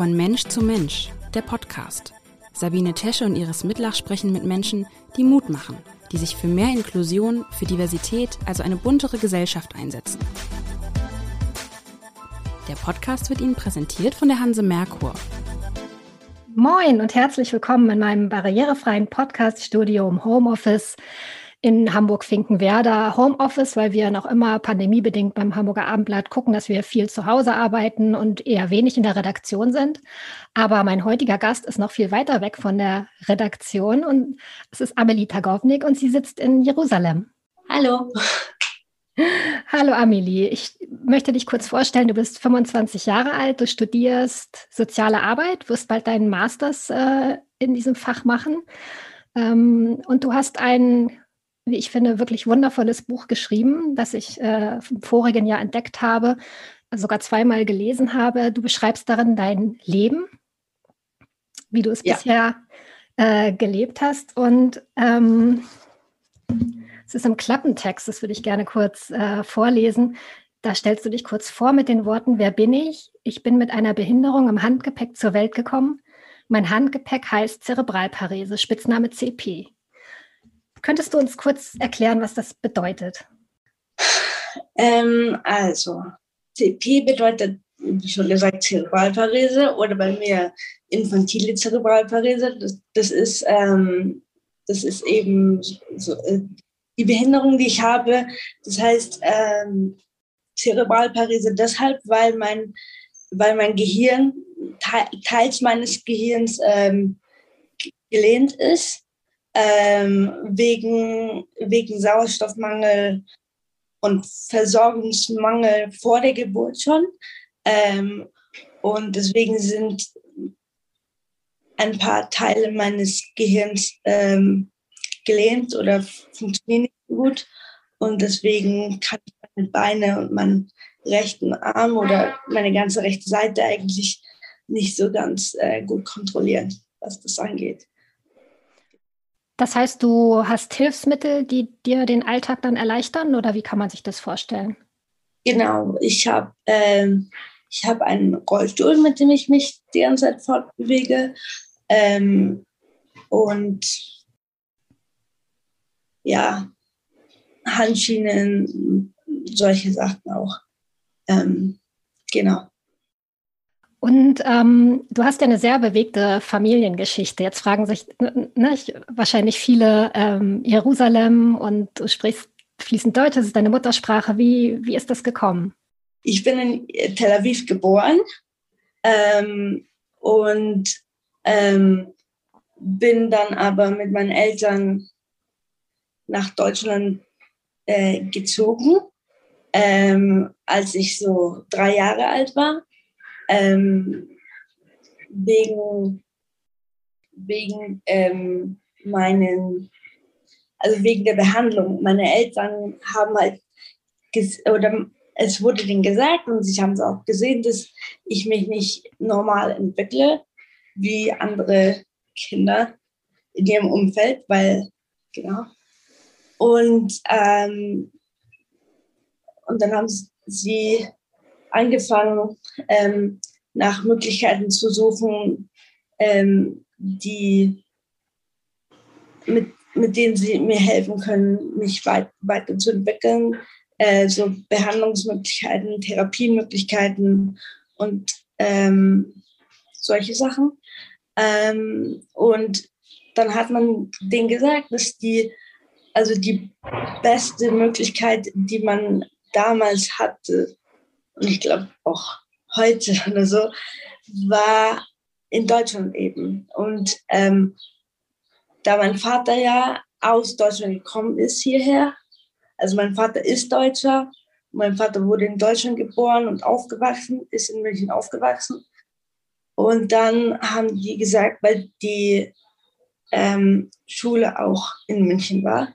Von Mensch zu Mensch, der Podcast. Sabine Tesche und Iris Mitlach sprechen mit Menschen, die Mut machen, die sich für mehr Inklusion, für Diversität, also eine buntere Gesellschaft einsetzen. Der Podcast wird Ihnen präsentiert von der Hanse Merkur. Moin und herzlich willkommen in meinem barrierefreien Podcast-Studio im Homeoffice in Hamburg-Finkenwerder Homeoffice, weil wir noch immer pandemiebedingt beim Hamburger Abendblatt gucken, dass wir viel zu Hause arbeiten und eher wenig in der Redaktion sind. Aber mein heutiger Gast ist noch viel weiter weg von der Redaktion und es ist Amelie Tagovnik und sie sitzt in Jerusalem. Hallo. Hallo Amelie, ich möchte dich kurz vorstellen. Du bist 25 Jahre alt, du studierst soziale Arbeit, wirst bald deinen Masters äh, in diesem Fach machen. Ähm, und du hast ein wie ich finde, wirklich wundervolles Buch geschrieben, das ich äh, im vorigen Jahr entdeckt habe, sogar zweimal gelesen habe. Du beschreibst darin dein Leben, wie du es ja. bisher äh, gelebt hast. Und ähm, es ist im Klappentext, das würde ich gerne kurz äh, vorlesen. Da stellst du dich kurz vor mit den Worten, wer bin ich? Ich bin mit einer Behinderung im Handgepäck zur Welt gekommen. Mein Handgepäck heißt Zerebralparese, Spitzname CP. Könntest du uns kurz erklären, was das bedeutet? Ähm, also, CP bedeutet, wie schon gesagt, Zerebralparese oder bei mir infantile Zerebralparese. Das, das ist, ähm, das ist eben so, äh, die Behinderung, die ich habe. Das heißt, ähm, Zerebralparese deshalb, weil mein, weil mein Gehirn, teils meines Gehirns ähm, gelehnt ist ähm, wegen, wegen Sauerstoffmangel und Versorgungsmangel vor der Geburt schon. Ähm, und deswegen sind ein paar Teile meines Gehirns ähm, gelähmt oder funktionieren nicht gut. Und deswegen kann ich meine Beine und meinen rechten Arm oder meine ganze rechte Seite eigentlich nicht so ganz äh, gut kontrollieren, was das angeht. Das heißt, du hast Hilfsmittel, die dir den Alltag dann erleichtern oder wie kann man sich das vorstellen? Genau, ich habe ähm, hab einen Rollstuhl, mit dem ich mich die ganze Zeit fortbewege. Ähm, und ja, Handschienen, solche Sachen auch. Ähm, genau. Und ähm, du hast ja eine sehr bewegte Familiengeschichte. Jetzt fragen sich ne, wahrscheinlich viele ähm, Jerusalem und du sprichst fließend Deutsch, das ist deine Muttersprache. Wie, wie ist das gekommen? Ich bin in Tel Aviv geboren ähm, und ähm, bin dann aber mit meinen Eltern nach Deutschland äh, gezogen, ähm, als ich so drei Jahre alt war ähm, wegen, wegen ähm, meinen, also wegen der Behandlung. Meine Eltern haben halt, oder es wurde denen gesagt und sie haben es auch gesehen, dass ich mich nicht normal entwickle wie andere Kinder in ihrem Umfeld, weil, genau. Und, ähm, und dann haben sie angefangen, ähm, nach Möglichkeiten zu suchen, ähm, die, mit, mit denen sie mir helfen können, mich weit, weiterzuentwickeln. Äh, so Behandlungsmöglichkeiten, Therapiemöglichkeiten und ähm, solche Sachen. Ähm, und dann hat man denen gesagt, dass die, also die beste Möglichkeit, die man damals hatte, und ich glaube auch heute oder so, war in Deutschland eben. Und ähm, da mein Vater ja aus Deutschland gekommen ist hierher, also mein Vater ist Deutscher, mein Vater wurde in Deutschland geboren und aufgewachsen, ist in München aufgewachsen. Und dann haben die gesagt, weil die ähm, Schule auch in München war,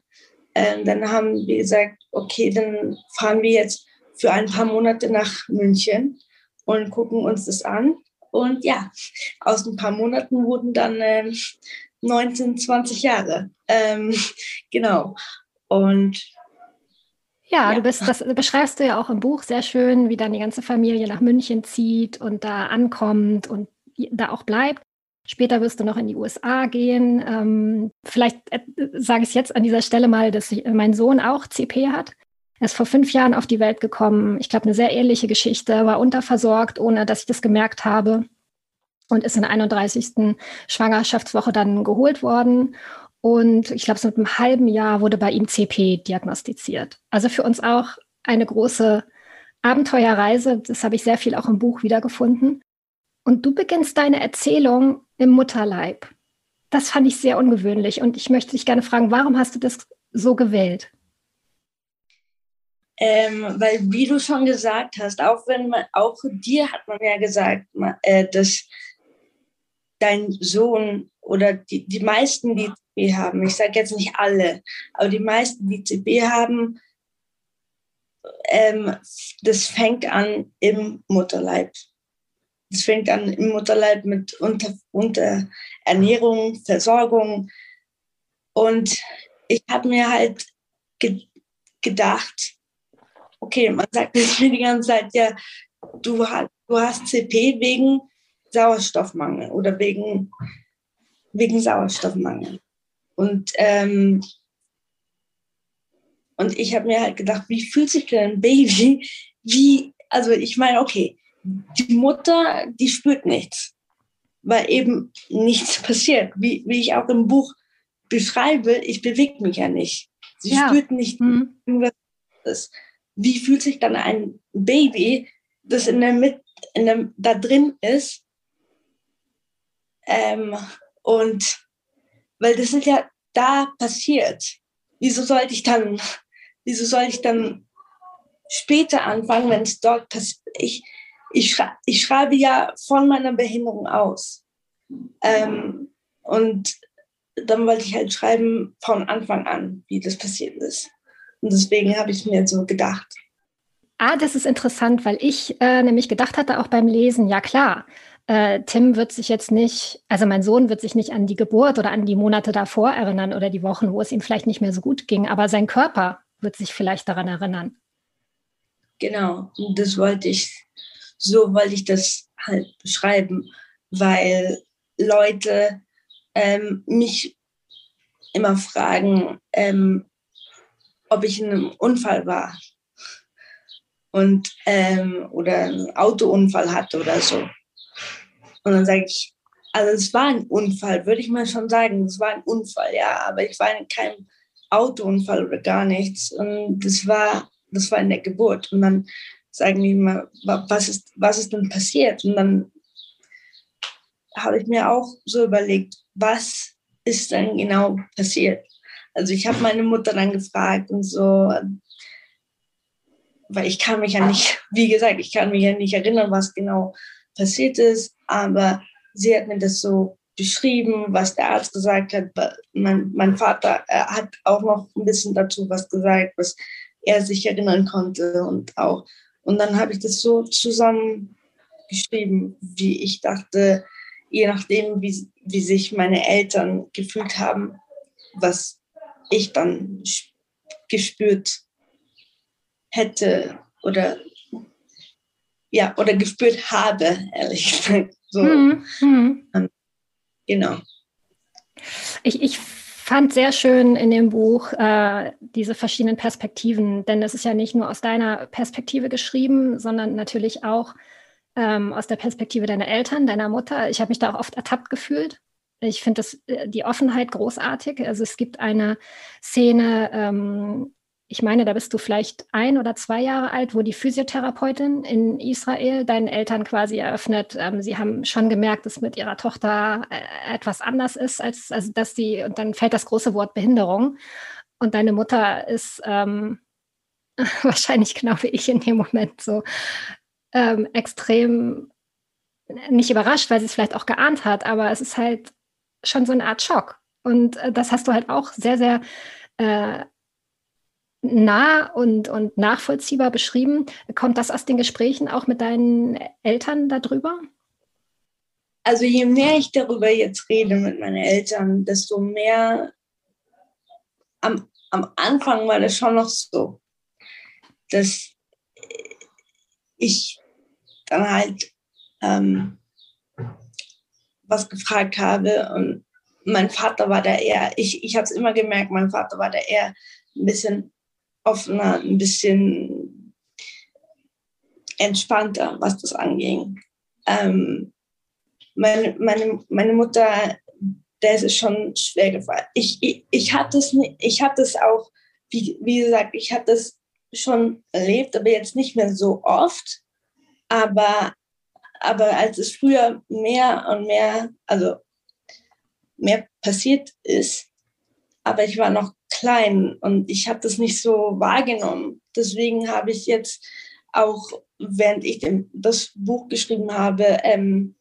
ähm, dann haben wir gesagt, okay, dann fahren wir jetzt für ein paar Monate nach München und gucken uns das an. Und ja, aus ein paar Monaten wurden dann äh, 19, 20 Jahre. Ähm, genau. Und ja, ja, du bist, das beschreibst du ja auch im Buch sehr schön, wie dann die ganze Familie nach München zieht und da ankommt und da auch bleibt. Später wirst du noch in die USA gehen. Ähm, vielleicht äh, sage ich es jetzt an dieser Stelle mal, dass ich, mein Sohn auch CP hat. Er ist vor fünf Jahren auf die Welt gekommen. Ich glaube, eine sehr ähnliche Geschichte, war unterversorgt, ohne dass ich das gemerkt habe und ist in der 31. Schwangerschaftswoche dann geholt worden. Und ich glaube, so mit einem halben Jahr wurde bei ihm CP diagnostiziert. Also für uns auch eine große Abenteuerreise. Das habe ich sehr viel auch im Buch wiedergefunden. Und du beginnst deine Erzählung im Mutterleib. Das fand ich sehr ungewöhnlich. Und ich möchte dich gerne fragen, warum hast du das so gewählt? Ähm, weil, wie du schon gesagt hast, auch wenn man, auch dir hat man ja gesagt, äh, dass dein Sohn oder die, die meisten, die CP haben, ich sage jetzt nicht alle, aber die meisten, die CP haben, ähm, das fängt an im Mutterleib. Das fängt an im Mutterleib mit Unter Unterernährung, Versorgung. Und ich habe mir halt ge gedacht, okay, man sagt mir die ganze Zeit, ja, du, hast, du hast CP wegen Sauerstoffmangel oder wegen, wegen Sauerstoffmangel. Und, ähm, und ich habe mir halt gedacht, wie fühlt sich denn ein Baby? Wie, also ich meine, okay, die Mutter, die spürt nichts, weil eben nichts passiert. Wie, wie ich auch im Buch beschreibe, ich bewege mich ja nicht. Sie ja. spürt nicht mhm. irgendwas. Wie fühlt sich dann ein Baby, das in der Mitte, in der, da drin ist ähm, und weil das ist ja da passiert. Wieso sollte ich dann, wieso soll ich dann später anfangen, wenn es dort passiert? Ich, ich, schrei ich schreibe ja von meiner Behinderung aus. Ähm, und dann wollte ich halt schreiben von Anfang an, wie das passiert ist. Und deswegen habe ich mir so gedacht. Ah, das ist interessant, weil ich äh, nämlich gedacht hatte, auch beim Lesen, ja klar, äh, Tim wird sich jetzt nicht, also mein Sohn wird sich nicht an die Geburt oder an die Monate davor erinnern oder die Wochen, wo es ihm vielleicht nicht mehr so gut ging, aber sein Körper wird sich vielleicht daran erinnern. Genau, und das wollte ich, so wollte ich das halt beschreiben, weil Leute ähm, mich immer fragen, ähm, ob ich in einem Unfall war und ähm, oder einen Autounfall hatte oder so. Und dann sage ich, also es war ein Unfall, würde ich mal schon sagen. Es war ein Unfall, ja, aber ich war in keinem Autounfall oder gar nichts. Und das war, das war in der Geburt. Und dann sagen die immer, was ist, was ist denn passiert? Und dann habe ich mir auch so überlegt, was ist denn genau passiert? Also ich habe meine Mutter dann gefragt und so, weil ich kann mich ja nicht, wie gesagt, ich kann mich ja nicht erinnern, was genau passiert ist, aber sie hat mir das so beschrieben, was der Arzt gesagt hat. Mein, mein Vater hat auch noch ein bisschen dazu was gesagt, was er sich erinnern konnte und auch. Und dann habe ich das so zusammen geschrieben, wie ich dachte, je nachdem, wie, wie sich meine Eltern gefühlt haben, was ich dann gespürt hätte oder ja, oder gespürt habe, ehrlich gesagt. So. Mhm. Mhm. Genau. Ich, ich fand sehr schön in dem Buch äh, diese verschiedenen Perspektiven, denn es ist ja nicht nur aus deiner Perspektive geschrieben, sondern natürlich auch ähm, aus der Perspektive deiner Eltern, deiner Mutter. Ich habe mich da auch oft ertappt gefühlt. Ich finde äh, die Offenheit großartig. Also es gibt eine Szene, ähm, ich meine, da bist du vielleicht ein oder zwei Jahre alt, wo die Physiotherapeutin in Israel deinen Eltern quasi eröffnet, ähm, sie haben schon gemerkt, dass mit ihrer Tochter äh, etwas anders ist, als also dass sie, und dann fällt das große Wort Behinderung. Und deine Mutter ist ähm, wahrscheinlich genau wie ich in dem Moment so ähm, extrem nicht überrascht, weil sie es vielleicht auch geahnt hat, aber es ist halt schon so eine Art Schock. Und äh, das hast du halt auch sehr, sehr äh, nah und, und nachvollziehbar beschrieben. Kommt das aus den Gesprächen auch mit deinen Eltern darüber? Also je mehr ich darüber jetzt rede mit meinen Eltern, desto mehr am, am Anfang war das schon noch so, dass ich dann halt ähm, was gefragt habe. Und mein Vater war da eher, ich, ich habe es immer gemerkt, mein Vater war da eher ein bisschen offener, ein bisschen entspannter, was das anging. Ähm, meine, meine, meine Mutter, der ist es schon schwer gefallen. Ich, ich, hatte es ich hatte es auch, wie, wie gesagt, ich hatte es schon erlebt, aber jetzt nicht mehr so oft. Aber, aber als es früher mehr und mehr, also mehr passiert ist, aber ich war noch klein und ich habe das nicht so wahrgenommen. Deswegen habe ich jetzt auch, während ich das Buch geschrieben habe, ähm,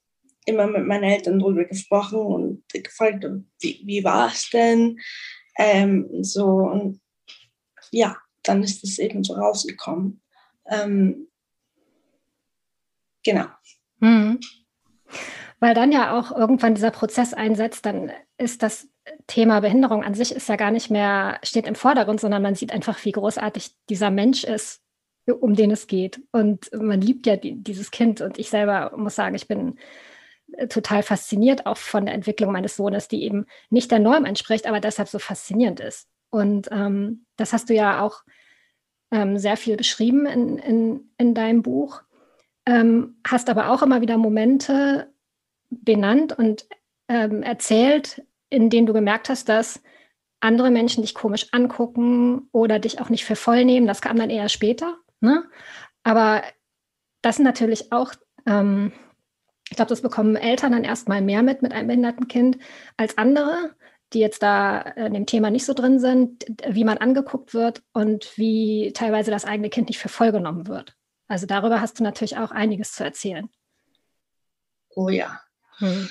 immer mit meinen Eltern darüber gesprochen und gefragt, wie, wie war es denn? Ähm, so und ja, dann ist es eben so rausgekommen. Ähm, genau. Mhm. Weil dann ja auch irgendwann dieser Prozess einsetzt, dann ist das Thema Behinderung an sich ist ja gar nicht mehr, steht im Vordergrund, sondern man sieht einfach, wie großartig dieser Mensch ist, um den es geht. Und man liebt ja die, dieses Kind. Und ich selber muss sagen, ich bin äh, total fasziniert auch von der Entwicklung meines Sohnes, die eben nicht der Norm entspricht, aber deshalb so faszinierend ist. Und ähm, das hast du ja auch ähm, sehr viel beschrieben in, in, in deinem Buch, ähm, hast aber auch immer wieder Momente benannt und ähm, erzählt, in denen du gemerkt hast, dass andere Menschen dich komisch angucken oder dich auch nicht für voll nehmen. Das kam dann eher später. Ne? Aber das sind natürlich auch, ähm, ich glaube, das bekommen Eltern dann erstmal mehr mit mit einem behinderten Kind als andere die jetzt da in dem Thema nicht so drin sind, wie man angeguckt wird und wie teilweise das eigene Kind nicht für voll genommen wird. Also darüber hast du natürlich auch einiges zu erzählen. Oh ja. Hm.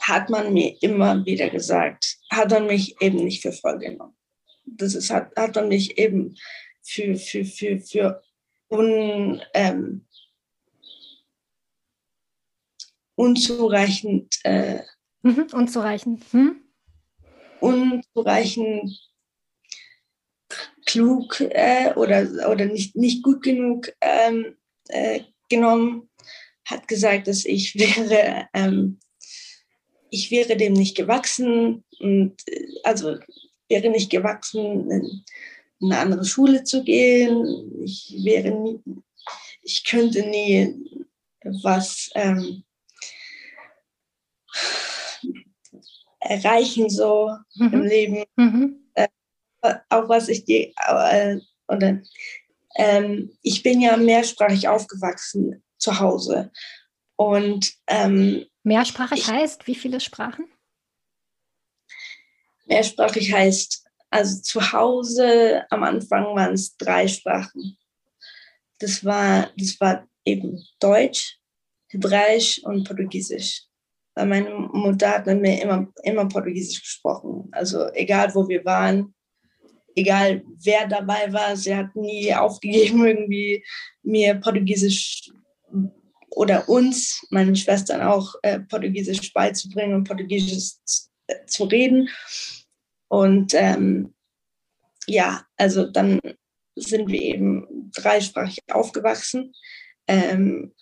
Hat man mir immer wieder gesagt, hat man mich eben nicht für voll genommen. Das ist, hat, hat man mich eben für, für, für, für un, ähm, unzureichend. Äh, mhm, unzureichend. Hm? unzureichend klug äh, oder, oder nicht, nicht gut genug ähm, äh, genommen, hat gesagt, dass ich wäre, ähm, ich wäre dem nicht gewachsen und äh, also wäre nicht gewachsen, in eine andere Schule zu gehen. Ich wäre nie, ich könnte nie was ähm, erreichen so mhm. im Leben. Mhm. Äh, auch was ich die, äh, oder, ähm, ich bin ja mehrsprachig aufgewachsen zu Hause. Und ähm, mehrsprachig ich, heißt, wie viele Sprachen? Mehrsprachig heißt, also zu Hause am Anfang waren es drei Sprachen. Das war, das war eben Deutsch, Hebräisch und Portugiesisch weil meine Mutter hat mit mir immer, immer Portugiesisch gesprochen. Also egal, wo wir waren, egal wer dabei war, sie hat nie aufgegeben, irgendwie mir Portugiesisch oder uns, meinen Schwestern auch, äh, Portugiesisch beizubringen und Portugiesisch äh, zu reden. Und ähm, ja, also dann sind wir eben dreisprachig aufgewachsen. Ähm,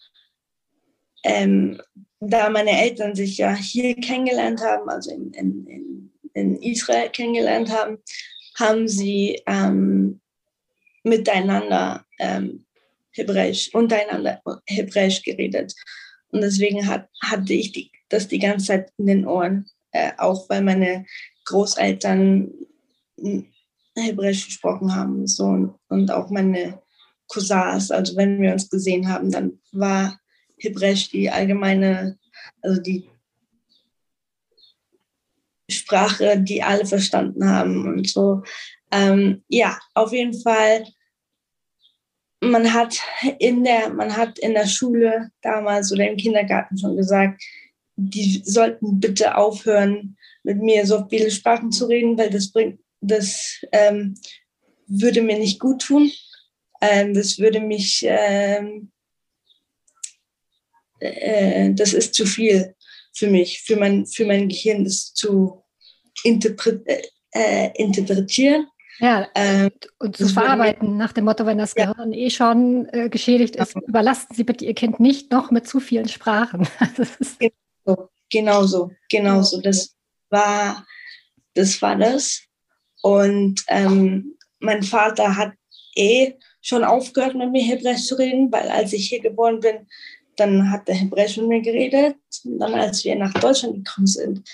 ähm, da meine Eltern sich ja hier kennengelernt haben, also in, in, in Israel kennengelernt haben, haben sie ähm, miteinander ähm, Hebräisch, untereinander Hebräisch geredet. Und deswegen hat, hatte ich die, das die ganze Zeit in den Ohren, äh, auch weil meine Großeltern Hebräisch gesprochen haben so, und, und auch meine Cousins. Also wenn wir uns gesehen haben, dann war Hebräisch die allgemeine, also die Sprache, die alle verstanden haben und so. Ähm, ja, auf jeden Fall. Man hat in der, man hat in der Schule damals oder im Kindergarten schon gesagt, die sollten bitte aufhören, mit mir so viele Sprachen zu reden, weil das bringt, das ähm, würde mir nicht gut tun. Ähm, das würde mich ähm, äh, das ist zu viel für mich, für mein, für mein Gehirn, das zu interpre äh, interpretieren. Ja, ähm, und zu verarbeiten nach dem Motto, wenn das ja. Gehirn eh schon äh, geschädigt ist, ja. überlasten Sie bitte Ihr Kind nicht noch mit zu vielen Sprachen. genau. genauso, genauso. Das war, das war das. Und ähm, mein Vater hat eh schon aufgehört, mit mir Hebräisch zu reden, weil als ich hier geboren bin, dann hat er Hebräisch mit mir geredet. Und dann, als wir nach Deutschland gekommen sind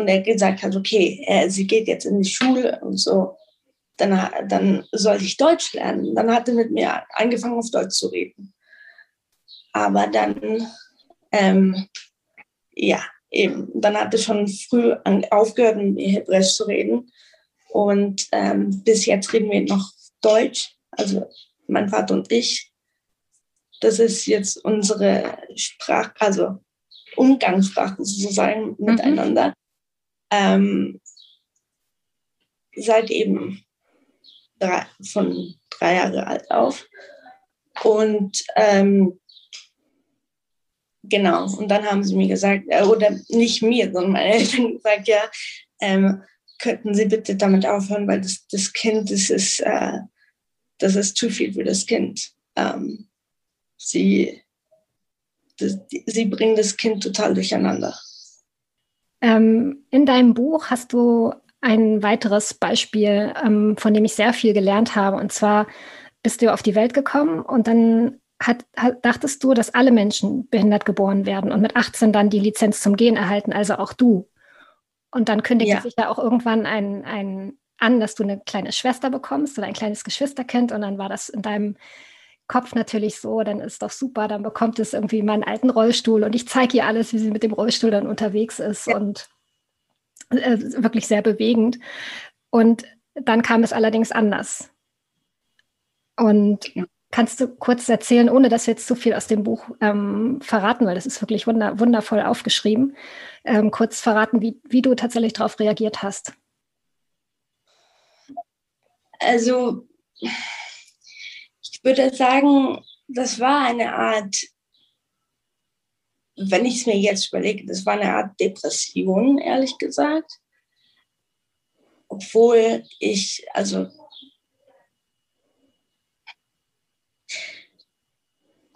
und er gesagt hat, okay, er, sie geht jetzt in die Schule und so, dann, dann sollte ich Deutsch lernen. Dann hat er mit mir angefangen, auf Deutsch zu reden. Aber dann, ähm, ja, eben, dann hat er schon früh aufgehört, mit mir Hebräisch zu reden. Und ähm, bis jetzt reden wir noch Deutsch, also mein Vater und ich. Das ist jetzt unsere Sprache, also Umgangssprache sozusagen mhm. Ähm, seit eben drei, von drei Jahre alt auf. Und ähm, genau, und dann haben sie mir gesagt, äh, oder nicht mir, sondern meine Eltern gesagt, ja, ähm, könnten Sie bitte damit aufhören, weil das, das Kind, das ist, äh, das ist zu viel für das Kind. Ähm, sie, das, sie bringen das Kind total durcheinander. Ähm, in deinem Buch hast du ein weiteres Beispiel, ähm, von dem ich sehr viel gelernt habe. Und zwar bist du auf die Welt gekommen und dann hat, hat, dachtest du, dass alle Menschen behindert geboren werden und mit 18 dann die Lizenz zum Gehen erhalten, also auch du. Und dann kündigt ja. sich ja auch irgendwann ein, ein an, dass du eine kleine Schwester bekommst oder ein kleines Geschwisterkind. Und dann war das in deinem Kopf natürlich so, dann ist doch super, dann bekommt es irgendwie meinen alten Rollstuhl und ich zeige ihr alles, wie sie mit dem Rollstuhl dann unterwegs ist ja. und äh, wirklich sehr bewegend. Und dann kam es allerdings anders. Und ja. Kannst du kurz erzählen, ohne dass wir jetzt zu viel aus dem Buch ähm, verraten, weil das ist wirklich wunder, wundervoll aufgeschrieben, ähm, kurz verraten, wie, wie du tatsächlich darauf reagiert hast? Also, ich würde sagen, das war eine Art, wenn ich es mir jetzt überlege, das war eine Art Depression, ehrlich gesagt. Obwohl ich, also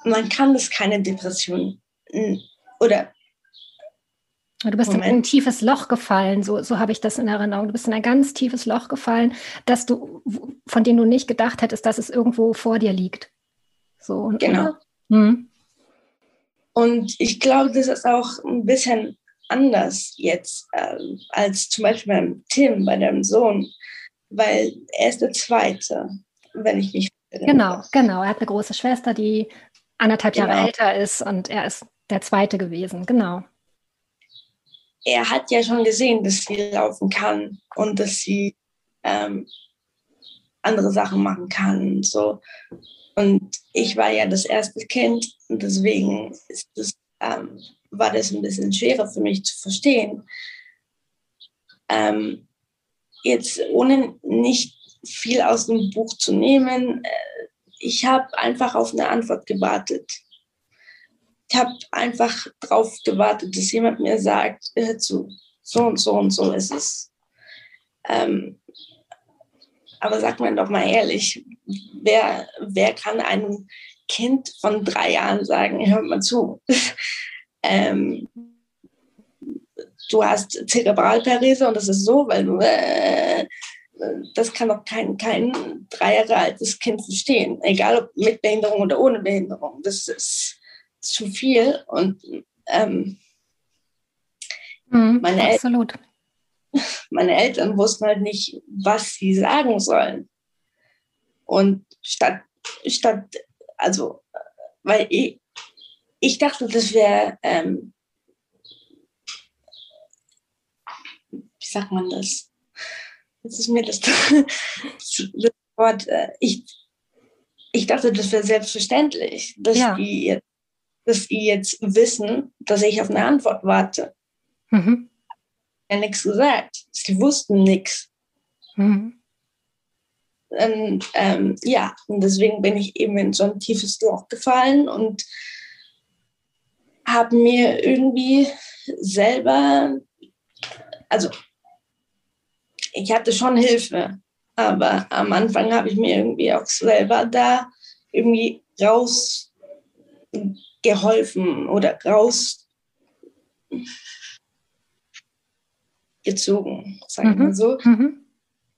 man kann das keine Depression oder Du bist Moment. in ein tiefes Loch gefallen, so, so habe ich das in Erinnerung. Du bist in ein ganz tiefes Loch gefallen, dass du, von dem du nicht gedacht hättest, dass es irgendwo vor dir liegt. So, genau. Hm. Und ich glaube, das ist auch ein bisschen anders jetzt äh, als zum Beispiel beim Tim, bei deinem Sohn, weil er ist der Zweite, wenn ich mich erinnere. Genau, genau. Er hat eine große Schwester, die anderthalb genau. Jahre älter ist und er ist der Zweite gewesen, genau. Er hat ja schon gesehen, dass sie laufen kann und dass sie ähm, andere Sachen machen kann. So. Und ich war ja das erste Kind und deswegen das, ähm, war das ein bisschen schwerer für mich zu verstehen. Ähm, jetzt ohne nicht viel aus dem Buch zu nehmen, äh, ich habe einfach auf eine Antwort gewartet. Ich habe einfach darauf gewartet, dass jemand mir sagt, hör zu, so und so und so ist es. Ähm, aber sag mir doch mal ehrlich, wer, wer kann einem Kind von drei Jahren sagen, hör mal zu, ähm, du hast Zerebralparese und das ist so, weil du äh, das kann doch kein, kein drei Jahre altes Kind verstehen, egal ob mit Behinderung oder ohne Behinderung. Das ist zu viel und ähm, mhm, meine, absolut. El meine Eltern wussten halt nicht, was sie sagen sollen. Und statt, statt also, weil ich, ich dachte, das wäre, ähm, wie sagt man das? Jetzt ist mir das, das Wort, äh, ich, ich dachte, das wäre selbstverständlich, dass, ja. die jetzt, dass die jetzt wissen, dass ich auf eine Antwort warte. Mhm. Ja, nichts gesagt. Sie wussten nichts. Mhm. Und, ähm, ja, und deswegen bin ich eben in so ein tiefes Loch gefallen und habe mir irgendwie selber, also ich hatte schon Hilfe, aber am Anfang habe ich mir irgendwie auch selber da irgendwie rausgeholfen oder raus, gezogen, sagen wir mhm. mal so. Mhm.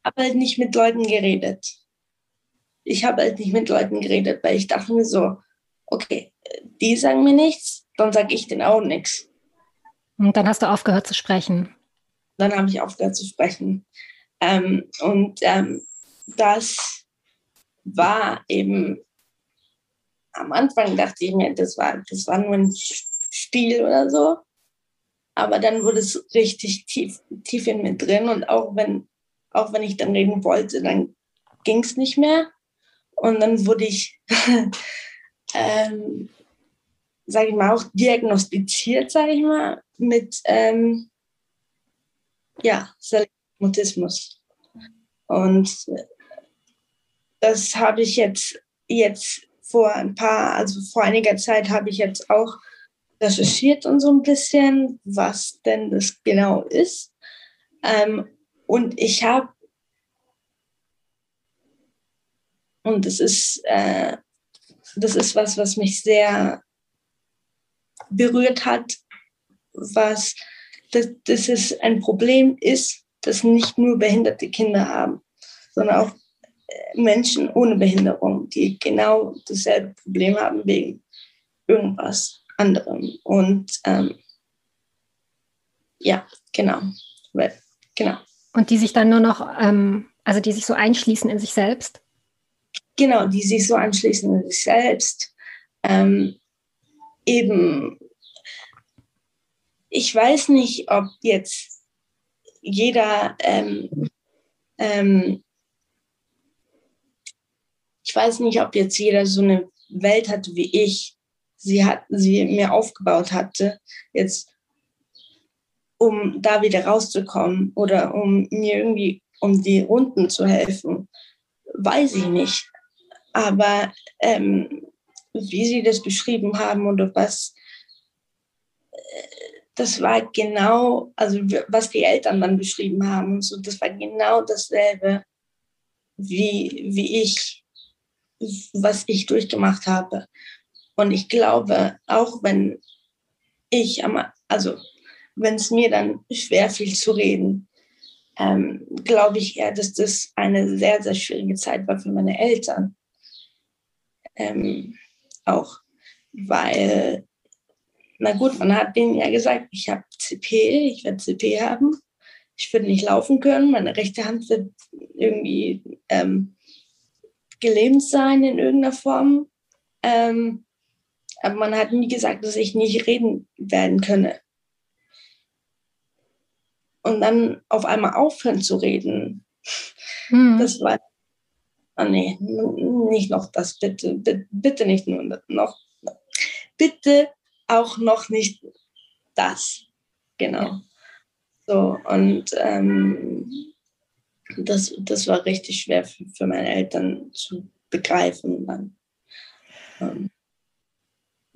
Habe halt nicht mit Leuten geredet. Ich habe halt nicht mit Leuten geredet, weil ich dachte mir so, okay, die sagen mir nichts, dann sage ich denen auch nichts. Und dann hast du aufgehört zu sprechen. Dann habe ich aufgehört zu sprechen. Ähm, und ähm, das war eben, am Anfang dachte ich mir, das war, das war nur ein Spiel oder so. Aber dann wurde es richtig tief, tief in mir drin. Und auch wenn, auch wenn ich dann reden wollte, dann ging es nicht mehr. Und dann wurde ich, ähm, sage ich mal, auch diagnostiziert, sage ich mal, mit ähm, ja, Mutismus. Und das habe ich jetzt, jetzt vor ein paar, also vor einiger Zeit habe ich jetzt auch recherchiert und so ein bisschen, was denn das genau ist. Ähm, und ich habe, und das ist, äh, das ist was, was mich sehr berührt hat, was dass, dass es ein Problem ist, dass nicht nur behinderte Kinder haben, sondern auch Menschen ohne Behinderung, die genau dasselbe Problem haben wegen irgendwas anderem. Und ähm, ja, genau. genau. Und die sich dann nur noch, ähm, also die sich so einschließen in sich selbst? Genau, die sich so einschließen in sich selbst. Ähm, eben ich weiß nicht, ob jetzt jeder, ähm, ähm, ich weiß nicht, ob jetzt jeder so eine Welt hat wie ich, sie hat, sie mir aufgebaut hatte, jetzt um da wieder rauszukommen oder um mir irgendwie um die Runden zu helfen, weiß ich nicht. Aber ähm, wie sie das beschrieben haben oder was das war genau, also was die Eltern dann beschrieben haben und so, das war genau dasselbe, wie, wie ich, was ich durchgemacht habe. Und ich glaube, auch wenn ich, also wenn es mir dann schwer fiel zu reden, ähm, glaube ich eher, dass das eine sehr, sehr schwierige Zeit war für meine Eltern. Ähm, auch weil na gut, man hat denen ja gesagt, ich habe CP, ich werde CP haben. Ich würde nicht laufen können, meine rechte Hand wird irgendwie ähm, gelähmt sein in irgendeiner Form. Ähm, aber man hat nie gesagt, dass ich nicht reden werden könne. Und dann auf einmal aufhören zu reden, hm. das war, oh nee, nicht noch das, bitte, bitte, bitte nicht nur noch, bitte auch noch nicht das. Genau. So, und ähm, das, das war richtig schwer für, für meine Eltern zu begreifen. Dann. Ähm,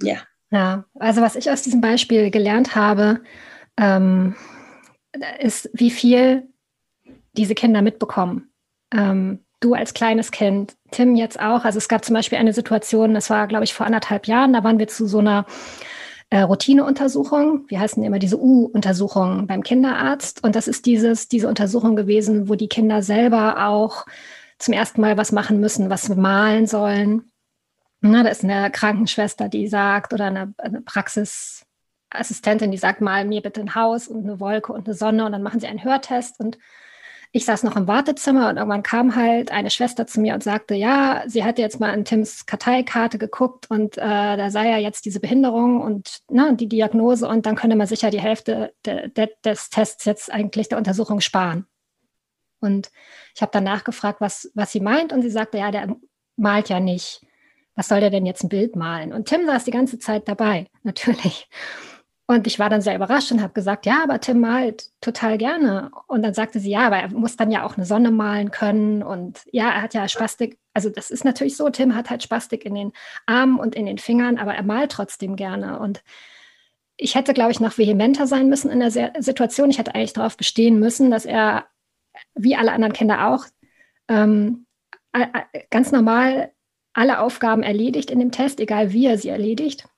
ja. Ja, also was ich aus diesem Beispiel gelernt habe, ähm, ist, wie viel diese Kinder mitbekommen. Ähm, du als kleines Kind, Tim jetzt auch. Also es gab zum Beispiel eine Situation, das war, glaube ich, vor anderthalb Jahren, da waren wir zu so einer äh, Routineuntersuchung. Wir heißen immer diese U-Untersuchung beim Kinderarzt. Und das ist dieses, diese Untersuchung gewesen, wo die Kinder selber auch zum ersten Mal was machen müssen, was malen sollen. Na, da ist eine Krankenschwester, die sagt, oder eine, eine Praxisassistentin, die sagt, mal mir bitte ein Haus und eine Wolke und eine Sonne und dann machen sie einen Hörtest und ich saß noch im Wartezimmer und irgendwann kam halt eine Schwester zu mir und sagte, ja, sie hatte jetzt mal in Tims Karteikarte geguckt und äh, da sei ja jetzt diese Behinderung und ne, die Diagnose und dann könne man sicher die Hälfte de, de, des Tests jetzt eigentlich der Untersuchung sparen. Und ich habe dann nachgefragt, was, was sie meint und sie sagte, ja, der malt ja nicht. Was soll der denn jetzt ein Bild malen? Und Tim saß die ganze Zeit dabei, natürlich. Und ich war dann sehr überrascht und habe gesagt, ja, aber Tim malt total gerne. Und dann sagte sie, ja, aber er muss dann ja auch eine Sonne malen können. Und ja, er hat ja Spastik. Also das ist natürlich so, Tim hat halt Spastik in den Armen und in den Fingern, aber er malt trotzdem gerne. Und ich hätte, glaube ich, noch vehementer sein müssen in der Situation. Ich hätte eigentlich darauf bestehen müssen, dass er, wie alle anderen Kinder auch, ähm, ganz normal alle Aufgaben erledigt in dem Test, egal wie er sie erledigt.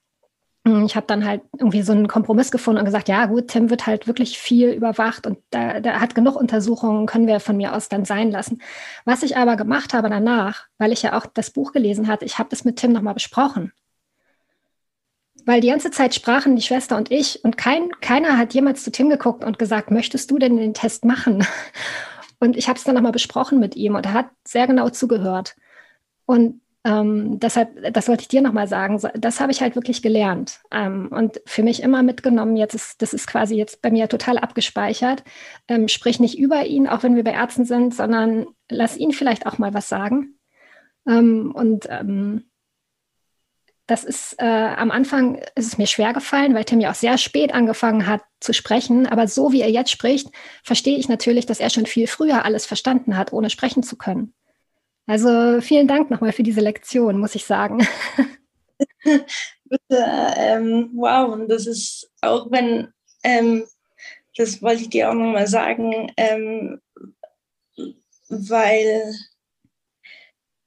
Hm, ich habe dann halt irgendwie so einen Kompromiss gefunden und gesagt, ja gut, Tim wird halt wirklich viel überwacht und da, da hat genug Untersuchungen, können wir von mir aus dann sein lassen. Was ich aber gemacht habe danach, weil ich ja auch das Buch gelesen hatte, ich habe das mit Tim nochmal besprochen. Weil die ganze Zeit sprachen die Schwester und ich und kein, keiner hat jemals zu Tim geguckt und gesagt, möchtest du denn den Test machen? Und ich habe es dann nochmal besprochen mit ihm und er hat sehr genau zugehört. Und ähm, deshalb, das wollte ich dir nochmal sagen, das habe ich halt wirklich gelernt ähm, und für mich immer mitgenommen. Jetzt ist, das ist quasi jetzt bei mir total abgespeichert. Ähm, sprich nicht über ihn, auch wenn wir bei Ärzten sind, sondern lass ihn vielleicht auch mal was sagen. Ähm, und ähm, das ist äh, am Anfang ist es mir schwer gefallen, weil Tim ja auch sehr spät angefangen hat zu sprechen. Aber so wie er jetzt spricht, verstehe ich natürlich, dass er schon viel früher alles verstanden hat, ohne sprechen zu können. Also vielen Dank nochmal für diese Lektion, muss ich sagen. Ähm, wow, und das ist auch wenn, ähm, das wollte ich dir auch nochmal sagen, ähm, weil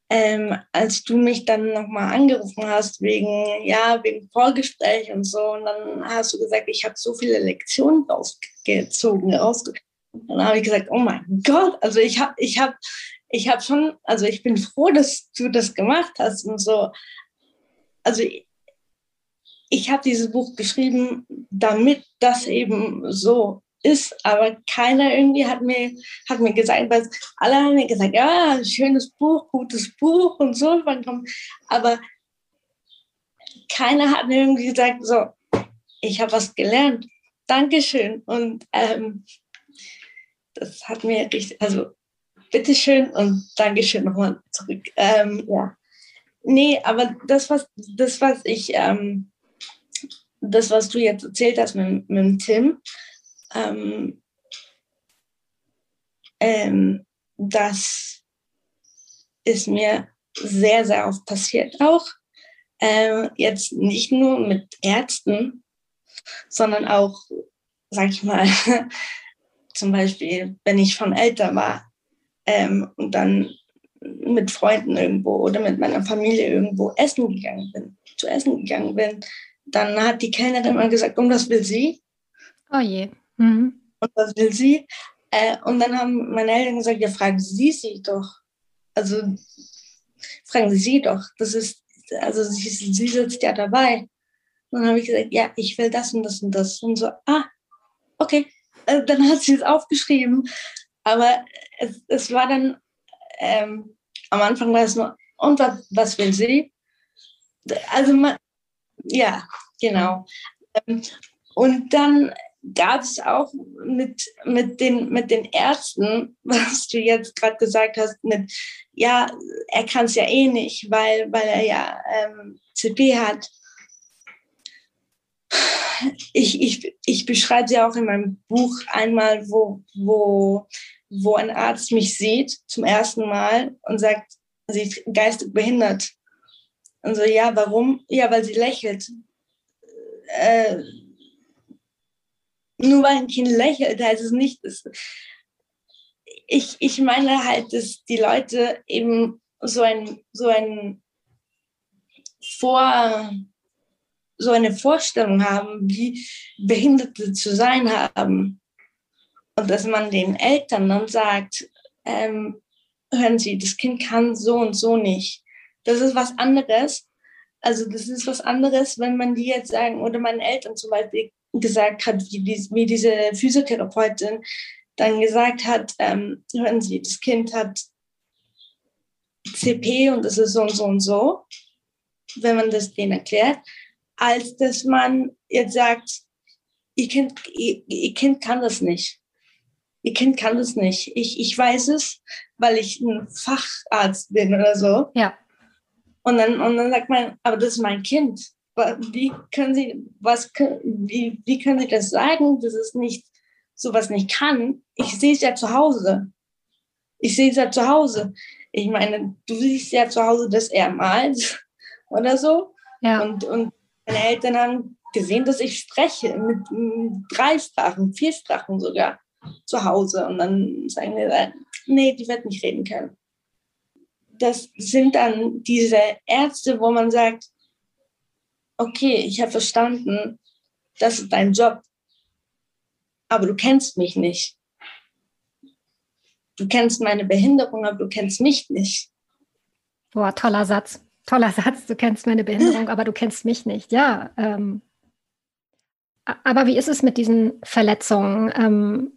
ähm, als du mich dann nochmal angerufen hast wegen, ja, wegen Vorgespräch und so, und dann hast du gesagt, ich habe so viele Lektionen rausgezogen, rausgezogen. Dann habe ich gesagt, oh mein Gott, also ich habe ich hab ich habe schon, also ich bin froh, dass du das gemacht hast und so. Also ich, habe dieses Buch geschrieben, damit das eben so ist, aber keiner irgendwie hat mir, hat mir gesagt, weil alle haben mir gesagt, ja, schönes Buch, gutes Buch und so, aber keiner hat mir irgendwie gesagt, so, ich habe was gelernt, Dankeschön und ähm, das hat mir richtig, also bitteschön und Dankeschön nochmal zurück. Ähm, ja. Nee, aber das, was, das, was ich, ähm, das, was du jetzt erzählt hast mit, mit Tim, ähm, ähm, das ist mir sehr, sehr oft passiert auch. Ähm, jetzt nicht nur mit Ärzten, sondern auch, sag ich mal, zum Beispiel, wenn ich von Eltern war, ähm, und dann mit Freunden irgendwo oder mit meiner Familie irgendwo essen gegangen bin, zu essen gegangen bin, dann hat die Kellnerin immer gesagt, und was will sie? Oh je. Mhm. Und was will sie? Äh, und dann haben meine Eltern gesagt, ja, fragen Sie sie doch. Also fragen Sie sie doch. Das ist, also sie, sie sitzt ja dabei. Und dann habe ich gesagt, ja, ich will das und das und das. Und so, ah, okay. Also dann hat sie es aufgeschrieben. Aber es, es war dann, ähm, am Anfang war es nur, und was, was will sie? Also, man, ja, genau. Ähm, und dann gab es auch mit, mit, den, mit den Ärzten, was du jetzt gerade gesagt hast, mit, ja, er kann es ja eh nicht, weil, weil er ja ähm, CP hat. Ich, ich, ich beschreibe sie auch in meinem Buch einmal, wo, wo wo ein Arzt mich sieht zum ersten Mal und sagt, sie ist geistig behindert. Und so, ja, warum? Ja, weil sie lächelt. Äh, nur weil ein Kind lächelt, heißt es nicht, dass ich, ich meine halt, dass die Leute eben so ein, so ein Vor, so eine Vorstellung haben, wie Behinderte zu sein haben. Und dass man den Eltern dann sagt, ähm, hören Sie, das Kind kann so und so nicht. Das ist was anderes. Also das ist was anderes, wenn man die jetzt sagen, oder meinen Eltern zum Beispiel gesagt hat, wie, wie diese Physiotherapeutin dann gesagt hat, ähm, hören Sie, das Kind hat CP und das ist so und so und so, wenn man das denen erklärt, als dass man jetzt sagt, ihr Kind, ihr, ihr Kind kann das nicht ihr Kind kann das nicht. Ich, ich weiß es, weil ich ein Facharzt bin oder so. Ja. Und dann, und dann sagt man, aber das ist mein Kind. Wie können Sie, was, wie, wie können Sie das sagen, dass es nicht, sowas nicht kann? Ich sehe es ja zu Hause. Ich sehe es ja zu Hause. Ich meine, du siehst ja zu Hause, dass er malt oder so. Ja. Und, und meine Eltern haben gesehen, dass ich spreche mit drei Sprachen, vier Sprachen sogar zu Hause und dann sagen wir, nee, die wird nicht reden können. Das sind dann diese Ärzte, wo man sagt, okay, ich habe verstanden, das ist dein Job, aber du kennst mich nicht. Du kennst meine Behinderung, aber du kennst mich nicht. Boah, toller Satz. Toller Satz. Du kennst meine Behinderung, aber du kennst mich nicht. Ja. Ähm, aber wie ist es mit diesen Verletzungen? Ähm,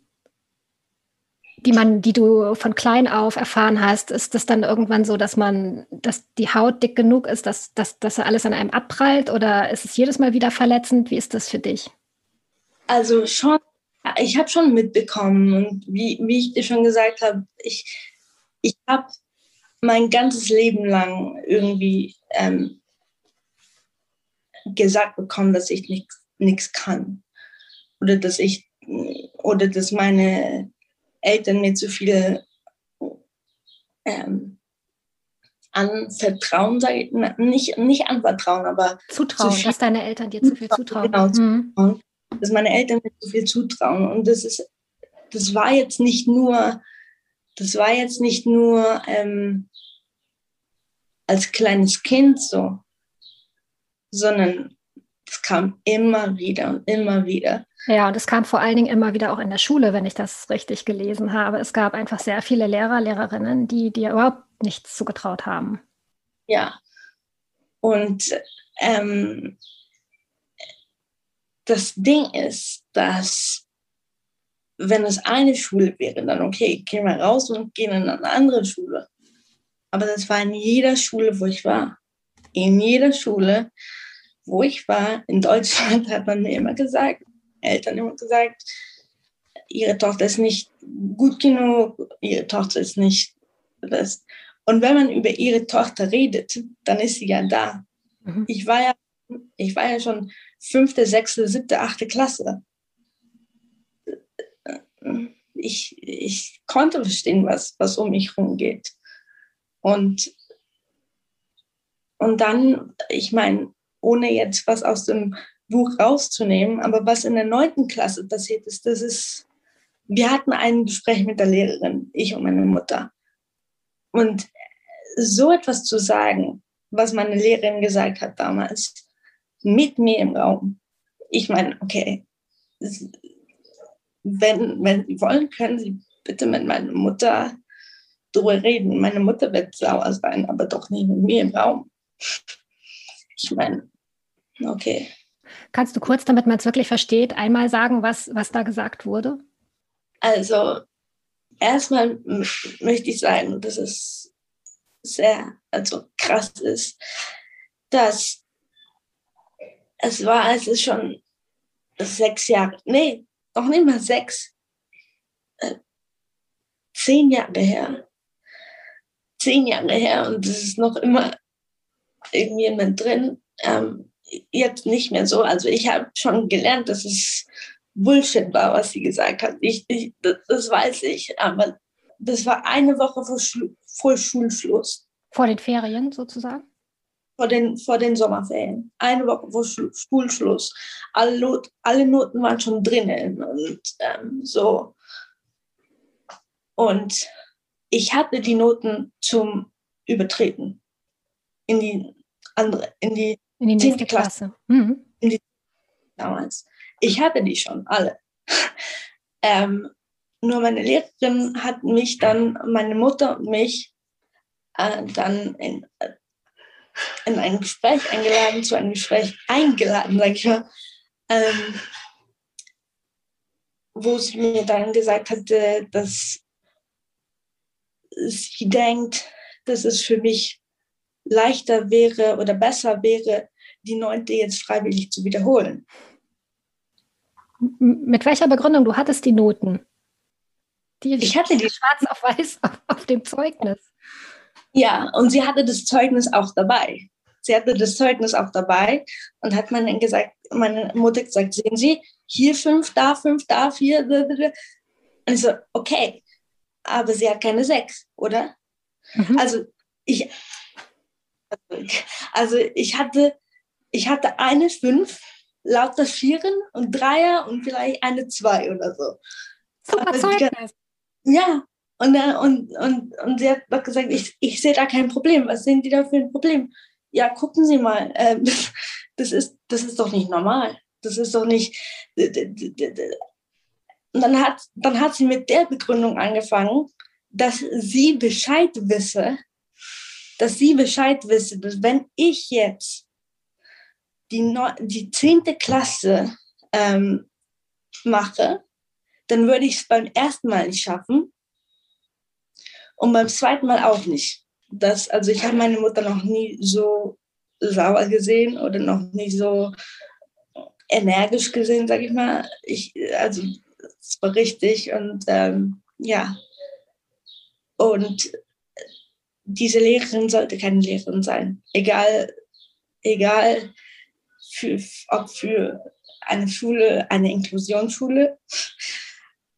die man, die du von klein auf erfahren hast, ist das dann irgendwann so, dass man, dass die Haut dick genug ist, dass, dass, dass alles an einem abprallt oder ist es jedes Mal wieder verletzend? Wie ist das für dich? Also schon, ich habe schon mitbekommen und wie, wie ich dir schon gesagt habe, ich, ich habe mein ganzes Leben lang irgendwie ähm, gesagt bekommen, dass ich nichts kann oder dass ich oder dass meine Eltern mir zu viel ähm, anvertrauen, sage ich, nicht, nicht anvertrauen, aber zutrauen, zu dass deine Eltern dir zu viel zutrauen. Genau, mhm. zutrauen, dass meine Eltern mir zu viel zutrauen. Und das ist, das war jetzt nicht nur, das war jetzt nicht nur ähm, als kleines Kind so, sondern es kam immer wieder und immer wieder. Ja, und es kam vor allen Dingen immer wieder auch in der Schule, wenn ich das richtig gelesen habe. Es gab einfach sehr viele Lehrer, Lehrerinnen, die dir überhaupt nichts zugetraut haben. Ja, und ähm, das Ding ist, dass wenn es eine Schule wäre, dann okay, gehen wir raus und gehen in eine andere Schule. Aber das war in jeder Schule, wo ich war. In jeder Schule, wo ich war, in Deutschland, hat man mir immer gesagt, Eltern immer gesagt, ihre Tochter ist nicht gut genug, ihre Tochter ist nicht das. Und wenn man über ihre Tochter redet, dann ist sie ja da. Mhm. Ich war ja, ich war ja schon fünfte, sechste, siebte, achte Klasse. Ich, ich konnte verstehen, was, was um mich herum geht. Und, und dann, ich meine, ohne jetzt was aus dem Buch rauszunehmen, aber was in der neunten Klasse passiert ist, das ist, wir hatten ein Gespräch mit der Lehrerin, ich und meine Mutter. Und so etwas zu sagen, was meine Lehrerin gesagt hat damals, mit mir im Raum. Ich meine, okay, wenn, wenn Sie wollen, können Sie bitte mit meiner Mutter drüber reden. Meine Mutter wird sauer sein, aber doch nicht mit mir im Raum. Ich meine, okay. Kannst du kurz, damit man es wirklich versteht, einmal sagen, was, was da gesagt wurde? Also, erstmal möchte ich sagen, dass es sehr, also krass ist, dass es war, als es schon sechs Jahre, nee, noch nicht mal sechs, äh, zehn Jahre her, zehn Jahre her und es ist noch immer irgendjemand drin. Ähm, jetzt nicht mehr so. Also ich habe schon gelernt, dass es Bullshit war, was sie gesagt hat. Ich, ich, das, das weiß ich, aber das war eine Woche vor, Schul vor Schulschluss. Vor den Ferien sozusagen? Vor den, vor den Sommerferien. Eine Woche vor Schul Schulschluss. Alle, Not, alle Noten waren schon drinnen und ähm, so. Und ich hatte die Noten zum Übertreten in die andere, in die, in die nächste Klasse. Klasse. Mhm. Die, damals. Ich hatte die schon alle. ähm, nur meine Lehrerin hat mich dann, meine Mutter und mich, äh, dann in, äh, in ein Gespräch eingeladen, zu einem Gespräch eingeladen, sag ich mal, ähm, wo sie mir dann gesagt hatte, dass sie denkt, dass es für mich leichter wäre oder besser wäre, die neunte jetzt freiwillig zu wiederholen. Mit welcher Begründung? Du hattest die Noten. Die, ich hatte die schwarz auf weiß auf, auf dem Zeugnis. Ja, und sie hatte das Zeugnis auch dabei. Sie hatte das Zeugnis auch dabei und hat man gesagt, meine Mutter gesagt, sehen Sie, hier fünf, da fünf, da vier. Und ich so, okay, aber sie hat keine sechs, oder? Mhm. Also ich, also ich hatte, ich hatte eine fünf, lauter Vieren und Dreier und vielleicht eine Zwei oder so. Super Zeugnis. Ja, und, und, und, und sie hat gesagt, ich, ich sehe da kein Problem. Was sehen die da für ein Problem? ja, gucken Sie mal, äh, das, ist, das ist doch nicht normal. Das ist doch nicht. Und dann hat, dann hat sie mit der Begründung angefangen, dass sie Bescheid wisse, dass sie Bescheid wisse, dass wenn ich jetzt die, die 10. Klasse ähm, mache, dann würde ich es beim ersten Mal nicht schaffen und beim zweiten Mal auch nicht. Das, also ich habe meine Mutter noch nie so sauer gesehen oder noch nie so energisch gesehen, sage ich mal. Ich, also es war richtig und ähm, ja. Und diese Lehrerin sollte keine Lehrerin sein. Egal, egal für, ob für eine Schule, eine Inklusionsschule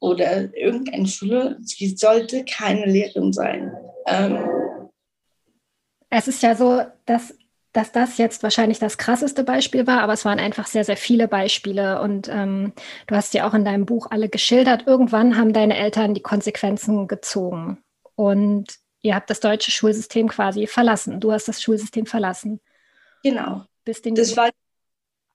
oder irgendeine Schule, sie sollte keine Lehrerin sein. Ähm, es ist ja so, dass, dass das jetzt wahrscheinlich das krasseste Beispiel war, aber es waren einfach sehr, sehr viele Beispiele. Und ähm, du hast ja auch in deinem Buch alle geschildert. Irgendwann haben deine Eltern die Konsequenzen gezogen. Und ihr habt das deutsche Schulsystem quasi verlassen. Du hast das Schulsystem verlassen. Genau. Bist in das war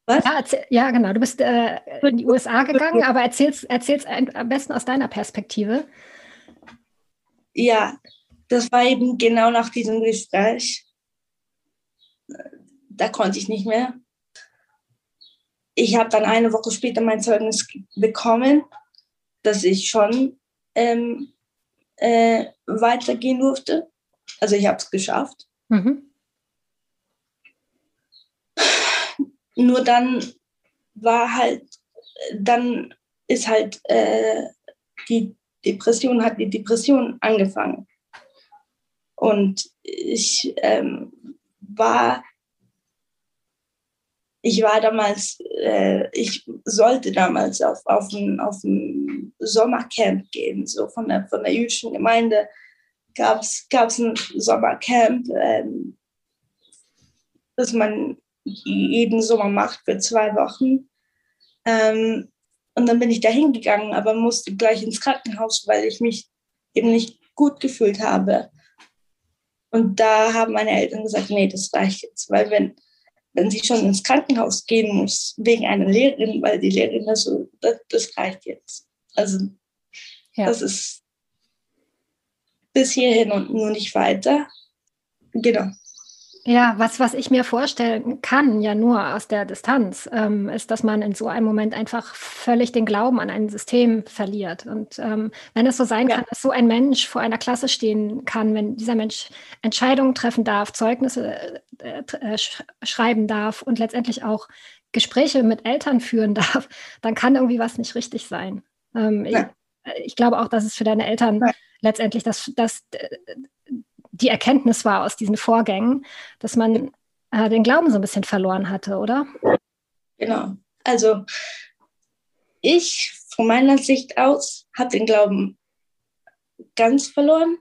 was? Ja, erzähl, ja, genau. Du bist äh, in die USA gegangen, aber erzähl's, erzähl's am besten aus deiner Perspektive. Ja, das war eben genau nach diesem Gespräch. Da konnte ich nicht mehr. Ich habe dann eine Woche später mein Zeugnis bekommen, dass ich schon ähm, äh, weitergehen durfte. Also ich habe es geschafft. Mhm. Nur dann war halt, dann ist halt äh, die Depression, hat die Depression angefangen. Und ich ähm, war, ich war damals, äh, ich sollte damals auf, auf, ein, auf ein Sommercamp gehen, so von der, von der jüdischen Gemeinde gab es ein Sommercamp, ähm, das man jeden Sommer macht für zwei Wochen. Ähm, und dann bin ich da hingegangen, aber musste gleich ins Krankenhaus, weil ich mich eben nicht gut gefühlt habe. Und da haben meine Eltern gesagt, nee, das reicht jetzt, weil wenn, wenn sie schon ins Krankenhaus gehen muss, wegen einer Lehrerin, weil die Lehrerin das so, das, das reicht jetzt. Also ja. das ist bis hierhin und nur nicht weiter. Genau. Ja, was, was ich mir vorstellen kann, ja nur aus der Distanz, ähm, ist, dass man in so einem Moment einfach völlig den Glauben an ein System verliert. Und ähm, wenn es so sein ja. kann, dass so ein Mensch vor einer Klasse stehen kann, wenn dieser Mensch Entscheidungen treffen darf, Zeugnisse äh, äh, sch schreiben darf und letztendlich auch Gespräche mit Eltern führen darf, dann kann irgendwie was nicht richtig sein. Ähm, ja. ich, ich, glaube auch, dass es für deine Eltern ja. letztendlich das, das die Erkenntnis war aus diesen Vorgängen, dass man äh, den Glauben so ein bisschen verloren hatte, oder? Genau. Also ich von meiner Sicht aus habe den Glauben ganz verloren.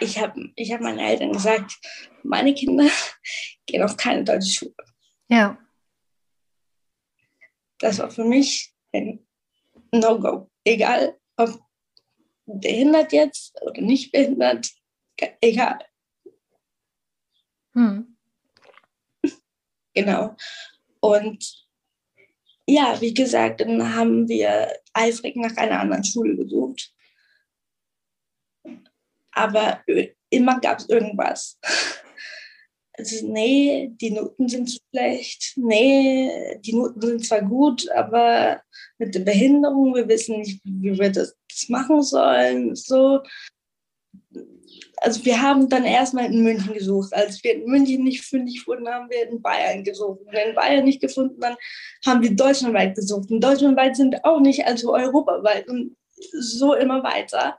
Ich habe ich hab meinen Eltern gesagt, meine Kinder gehen auf keine deutsche Schule. Ja. Das war für mich ein No-Go. Egal, ob behindert jetzt oder nicht behindert, egal. Hm. Genau. Und ja, wie gesagt, dann haben wir eifrig nach einer anderen Schule gesucht. Aber immer gab es irgendwas. Also, nee, die Noten sind zu schlecht. Nee, die Noten sind zwar gut, aber mit der Behinderung, wir wissen nicht, wie wir das, das machen sollen. So, also wir haben dann erstmal in München gesucht. Als wir in München nicht fündig wurden, haben wir in Bayern gesucht. Und in Bayern nicht gefunden, dann haben wir deutschlandweit gesucht. Und deutschlandweit sind auch nicht, also europaweit und so immer weiter,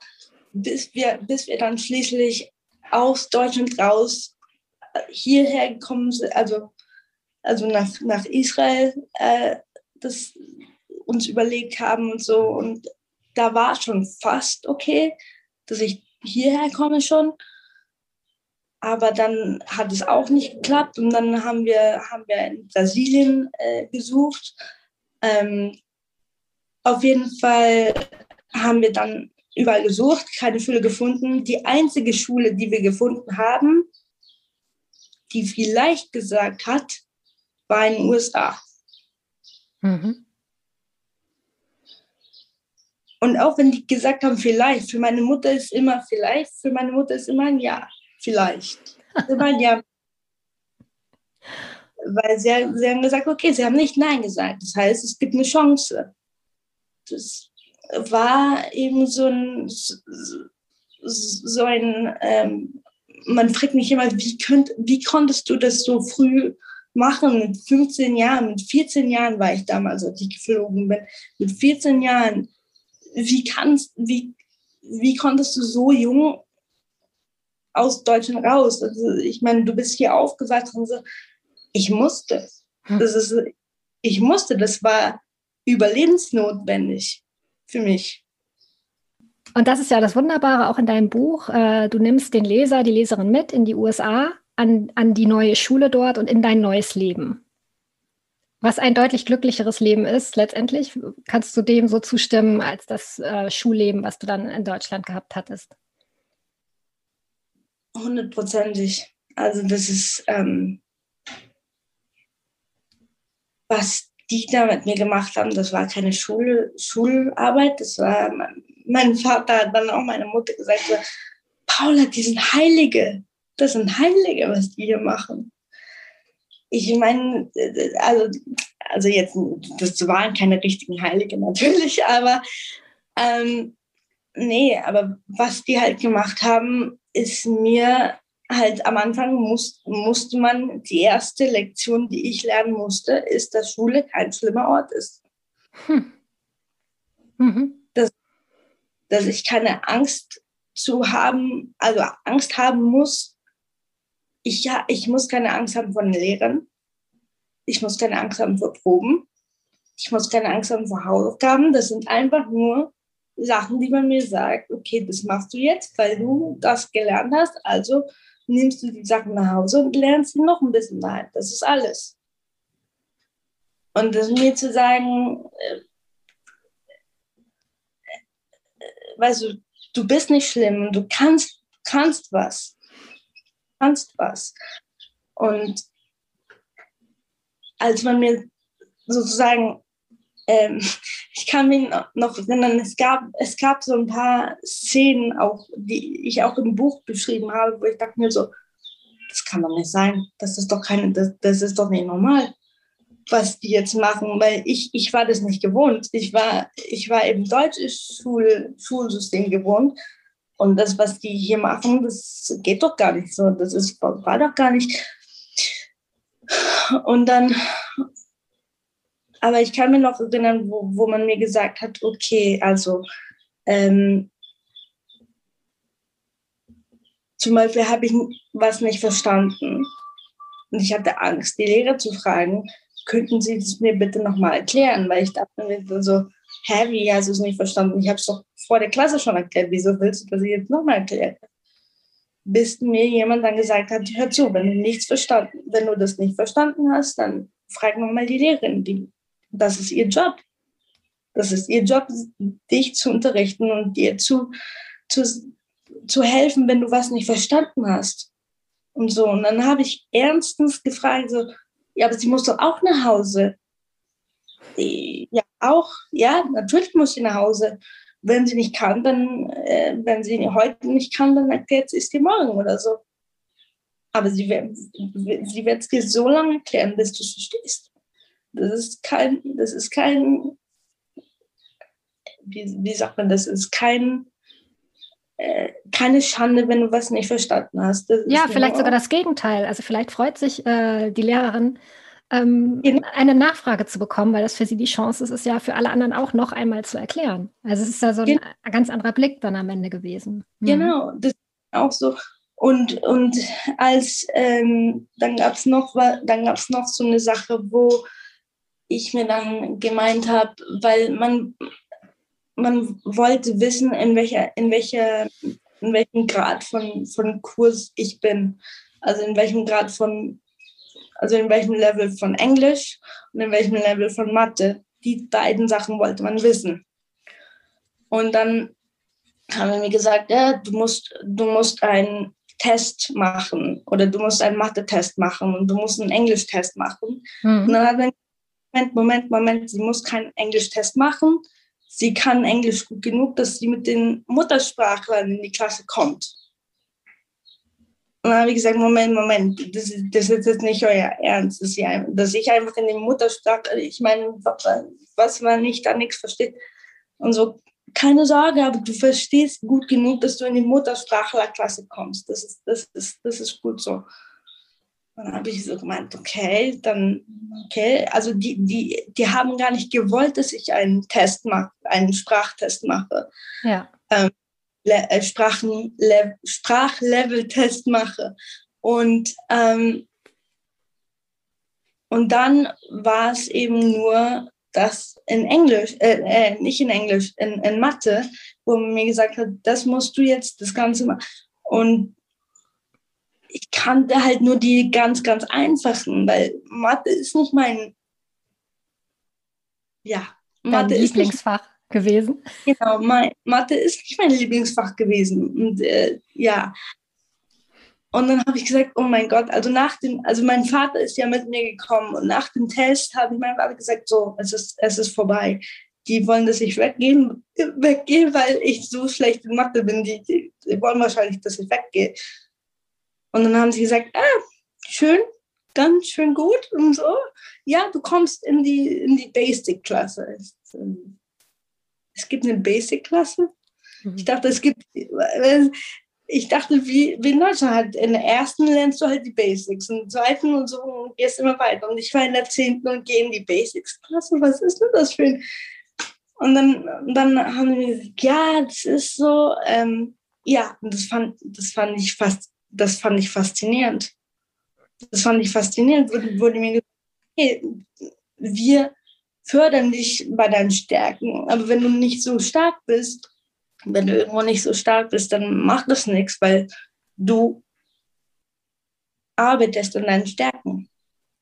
bis wir, bis wir dann schließlich aus Deutschland raus hierher gekommen sind, also, also nach, nach Israel, äh, das uns überlegt haben und so. Und da war schon fast okay, dass ich hierher komme schon. Aber dann hat es auch nicht geklappt und dann haben wir, haben wir in Brasilien äh, gesucht. Ähm, auf jeden Fall haben wir dann überall gesucht, keine Schule gefunden. Die einzige Schule, die wir gefunden haben, die vielleicht gesagt hat, war in den USA. Mhm. Und auch wenn die gesagt haben, vielleicht, für meine Mutter ist immer vielleicht, für meine Mutter ist immer ein Ja, vielleicht. Immer ein Ja. Weil sie, sie haben gesagt, okay, sie haben nicht Nein gesagt. Das heißt, es gibt eine Chance. Das war eben so ein, so ein ähm, man fragt mich immer, wie, könnt, wie konntest du das so früh machen? Mit 15 Jahren, mit 14 Jahren war ich damals, als ich geflogen bin. Mit 14 Jahren, wie kannst, wie, wie konntest du so jung aus Deutschland raus? Also ich meine, du bist hier aufgewachsen und so. Ich musste. Hm. Das ist, ich musste, das war überlebensnotwendig für mich. Und das ist ja das Wunderbare auch in deinem Buch. Äh, du nimmst den Leser, die Leserin mit in die USA, an, an die neue Schule dort und in dein neues Leben. Was ein deutlich glücklicheres Leben ist, letztendlich, kannst du dem so zustimmen als das äh, Schulleben, was du dann in Deutschland gehabt hattest? Hundertprozentig. Also das ist, ähm, was die da mit mir gemacht haben, das war keine Schule, Schularbeit, das war mein Vater hat dann auch meine Mutter gesagt, so, Paula, die sind Heilige. Das sind Heilige, was die hier machen. Ich meine, also, also jetzt, das waren keine richtigen Heilige natürlich, aber ähm, nee, aber was die halt gemacht haben, ist mir halt am Anfang muss, musste man, die erste Lektion, die ich lernen musste, ist, dass Schule kein schlimmer Ort ist. Hm. Mhm dass ich keine Angst zu haben, also Angst haben muss. Ich, ja, ich muss keine Angst haben vor den Lehrern. Ich muss keine Angst haben vor Proben. Ich muss keine Angst haben vor Hausaufgaben. Das sind einfach nur Sachen, die man mir sagt, okay, das machst du jetzt, weil du das gelernt hast. Also nimmst du die Sachen nach Hause und lernst sie noch ein bisschen daheim. Das ist alles. Und das mir zu sagen, äh, weißt du, du bist nicht schlimm, du kannst, kannst was. Kannst was. Und als man mir sozusagen, ähm, ich kann mich noch erinnern, es gab, es gab so ein paar Szenen auch, die ich auch im Buch beschrieben habe, wo ich dachte mir so, das kann doch nicht sein, das ist doch keine, das, das ist doch nicht normal was die jetzt machen, weil ich, ich war das nicht gewohnt. Ich war, ich war eben deutsches Schul, Schulsystem gewohnt. Und das, was die hier machen, das geht doch gar nicht so. Das ist, war doch gar nicht. Und dann, aber ich kann mir noch erinnern, wo, wo man mir gesagt hat, okay, also ähm, zum Beispiel habe ich was nicht verstanden. Und ich hatte Angst, die Lehrer zu fragen, könnten Sie das mir bitte nochmal erklären? Weil ich dachte mir so, hä, wie hast du es nicht verstanden? Ich habe es doch vor der Klasse schon erklärt. Wieso willst du das jetzt nochmal erklären? Bis mir jemand dann gesagt hat, hör zu, wenn du nichts verstanden, wenn du das nicht verstanden hast, dann frag nochmal die Lehrerin. Die, das ist ihr Job. Das ist ihr Job, dich zu unterrichten und dir zu, zu, zu helfen, wenn du was nicht verstanden hast. Und so. Und dann habe ich ernstens gefragt, so, ja, aber sie muss doch auch nach Hause. Ja, auch, ja, natürlich muss sie nach Hause. Wenn sie nicht kann, dann, äh, wenn sie heute nicht kann, dann erklärt sie es dir morgen oder so. Aber sie, sie wird es dir so lange erklären, bis du es verstehst. Das ist kein, das ist kein, wie, wie sagt man das, ist kein, äh, keine Schande, wenn du was nicht verstanden hast. ja, vielleicht sogar das Gegenteil. Also vielleicht freut sich äh, die Lehrerin, ähm, genau. eine Nachfrage zu bekommen, weil das für sie die Chance ist, es ja für alle anderen auch noch einmal zu erklären. Also es ist ja so ein genau. ganz anderer Blick dann am Ende gewesen. Mhm. Genau, das ist auch so. Und, und als ähm, dann gab es noch, noch so eine Sache, wo ich mir dann gemeint habe, weil man, man wollte wissen, in welcher, in welcher, in welchem Grad von, von Kurs ich bin. Also in welchem Grad von, also in welchem Level von Englisch und in welchem Level von Mathe. Die beiden Sachen wollte man wissen. Und dann haben wir mir gesagt, ja, du musst, du musst ein, Test machen oder du musst einen Mathe-Test machen und du musst einen Englisch-Test machen. Mhm. Und dann hat er Moment, Moment, Moment, sie muss keinen Englisch-Test machen. Sie kann Englisch gut genug, dass sie mit den Muttersprachlern in die Klasse kommt. Und dann habe ich gesagt, Moment, Moment, das, das ist jetzt nicht euer Ernst, dass ich, dass ich einfach in die Muttersprache, ich meine, was man nicht da nichts versteht. Und so, keine Sorge, aber du verstehst gut genug, dass du in die Muttersprachlerklasse kommst. Das ist, das ist, das ist gut so. Und dann habe ich so gemeint, okay, dann, okay, also die, die, die haben gar nicht gewollt, dass ich einen Test mache, einen Sprachtest mache. Ja. Ähm, äh, Sprachlevel, Sprachlevel-Test mache. Und, ähm, und dann war es eben nur das in Englisch, äh, äh, nicht in Englisch, in, in Mathe, wo man mir gesagt hat, das musst du jetzt das Ganze machen. Und ich kannte halt nur die ganz, ganz einfachen, weil Mathe ist nicht mein, ja, Mathe Dein ist Lieblingsfach. Nicht, gewesen? Genau, mein, Mathe ist nicht mein Lieblingsfach gewesen. Und äh, ja. Und dann habe ich gesagt, oh mein Gott, also nach dem, also mein Vater ist ja mit mir gekommen und nach dem Test habe ich meinem Vater gesagt, so, es ist, es ist vorbei. Die wollen, dass ich weggehen, weggehe, weil ich so schlecht in Mathe bin. Die, die, die wollen wahrscheinlich, dass ich weggehe. Und dann haben sie gesagt, ah, schön, ganz schön gut und so. Ja, du kommst in die, in die Basic-Klasse es gibt eine Basic-Klasse. Mhm. Ich dachte, es gibt, ich dachte, wie, wie in Deutschland halt, in der ersten lernst du halt die Basics, in der zweiten und so und gehst immer weiter. Und ich war in der zehnten und gehe in die Basics-Klasse. Was ist denn das für ein... Und dann, dann haben wir gesagt, ja, das ist so, ähm, ja, und das fand, das fand ich fast, das fand ich faszinierend. Das fand ich faszinierend, wurde, wurde mir gesagt, hey, wir fördern dich bei deinen Stärken. Aber wenn du nicht so stark bist, wenn du irgendwo nicht so stark bist, dann macht das nichts, weil du arbeitest an deinen Stärken.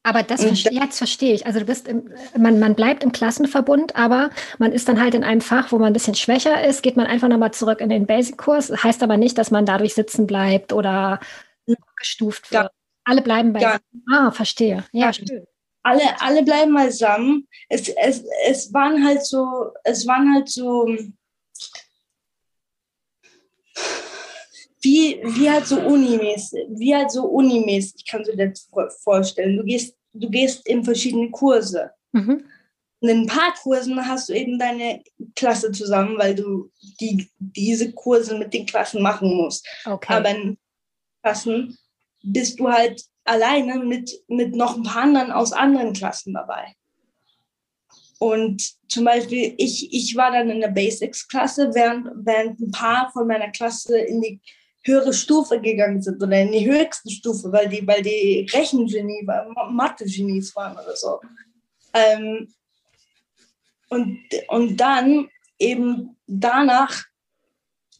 Aber das verste jetzt verstehe ich. Also du bist im, man, man bleibt im Klassenverbund, aber man ist dann halt in einem Fach, wo man ein bisschen schwächer ist, geht man einfach nochmal zurück in den Basic-Kurs. Heißt aber nicht, dass man dadurch sitzen bleibt oder gestuft wird. Ja. Alle bleiben bei. Ja. Ah, verstehe. Ja, ja. schön alle, alle bleiben beisammen. Es, es, es waren halt so, es waren halt so, wie, wie halt so unimäßig, wie halt so unimäßig, kannst du dir das vorstellen. Du gehst, du gehst in verschiedene Kurse. Mhm. In ein paar Kursen hast du eben deine Klasse zusammen, weil du die, diese Kurse mit den Klassen machen musst. Okay. Aber in Klassen bist du halt alleine mit, mit noch ein paar anderen aus anderen Klassen dabei. Und zum Beispiel, ich, ich war dann in der Basics-Klasse, während, während ein paar von meiner Klasse in die höhere Stufe gegangen sind oder in die höchste Stufe, weil die, weil die Rechengenie, Mathe-Genies waren oder so. Ähm, und, und dann eben danach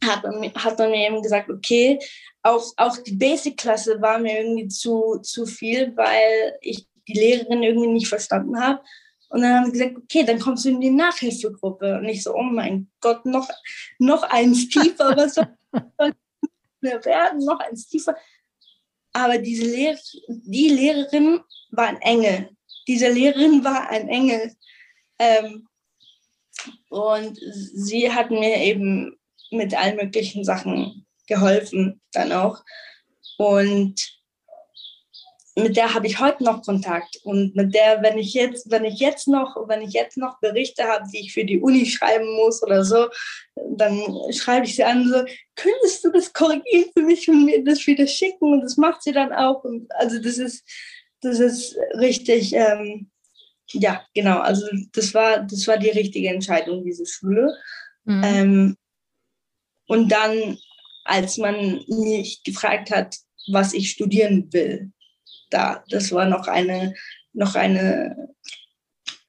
hat man, hat man mir eben gesagt, okay, auch, auch die Basic-Klasse war mir irgendwie zu, zu viel, weil ich die Lehrerin irgendwie nicht verstanden habe. Und dann haben sie gesagt, okay, dann kommst du in die Nachhilfegruppe. Und ich so, oh mein Gott, noch, noch eins tiefer, was soll wir werden, noch eins tiefer. Aber diese Lehr die Lehrerin war ein Engel. Diese Lehrerin war ein Engel. Ähm, und sie hat mir eben mit allen möglichen Sachen geholfen dann auch. Und mit der habe ich heute noch Kontakt und mit der, wenn ich jetzt, wenn ich jetzt noch, wenn ich jetzt noch Berichte habe, die ich für die Uni schreiben muss oder so, dann schreibe ich sie an so, könntest du das korrigieren für mich und mir das wieder schicken und das macht sie dann auch und also das ist, das ist richtig, ähm, ja genau, also das war, das war die richtige Entscheidung diese Schule. Mhm. Ähm, und dann, als man mich gefragt hat, was ich studieren will, da, das war noch eine, noch eine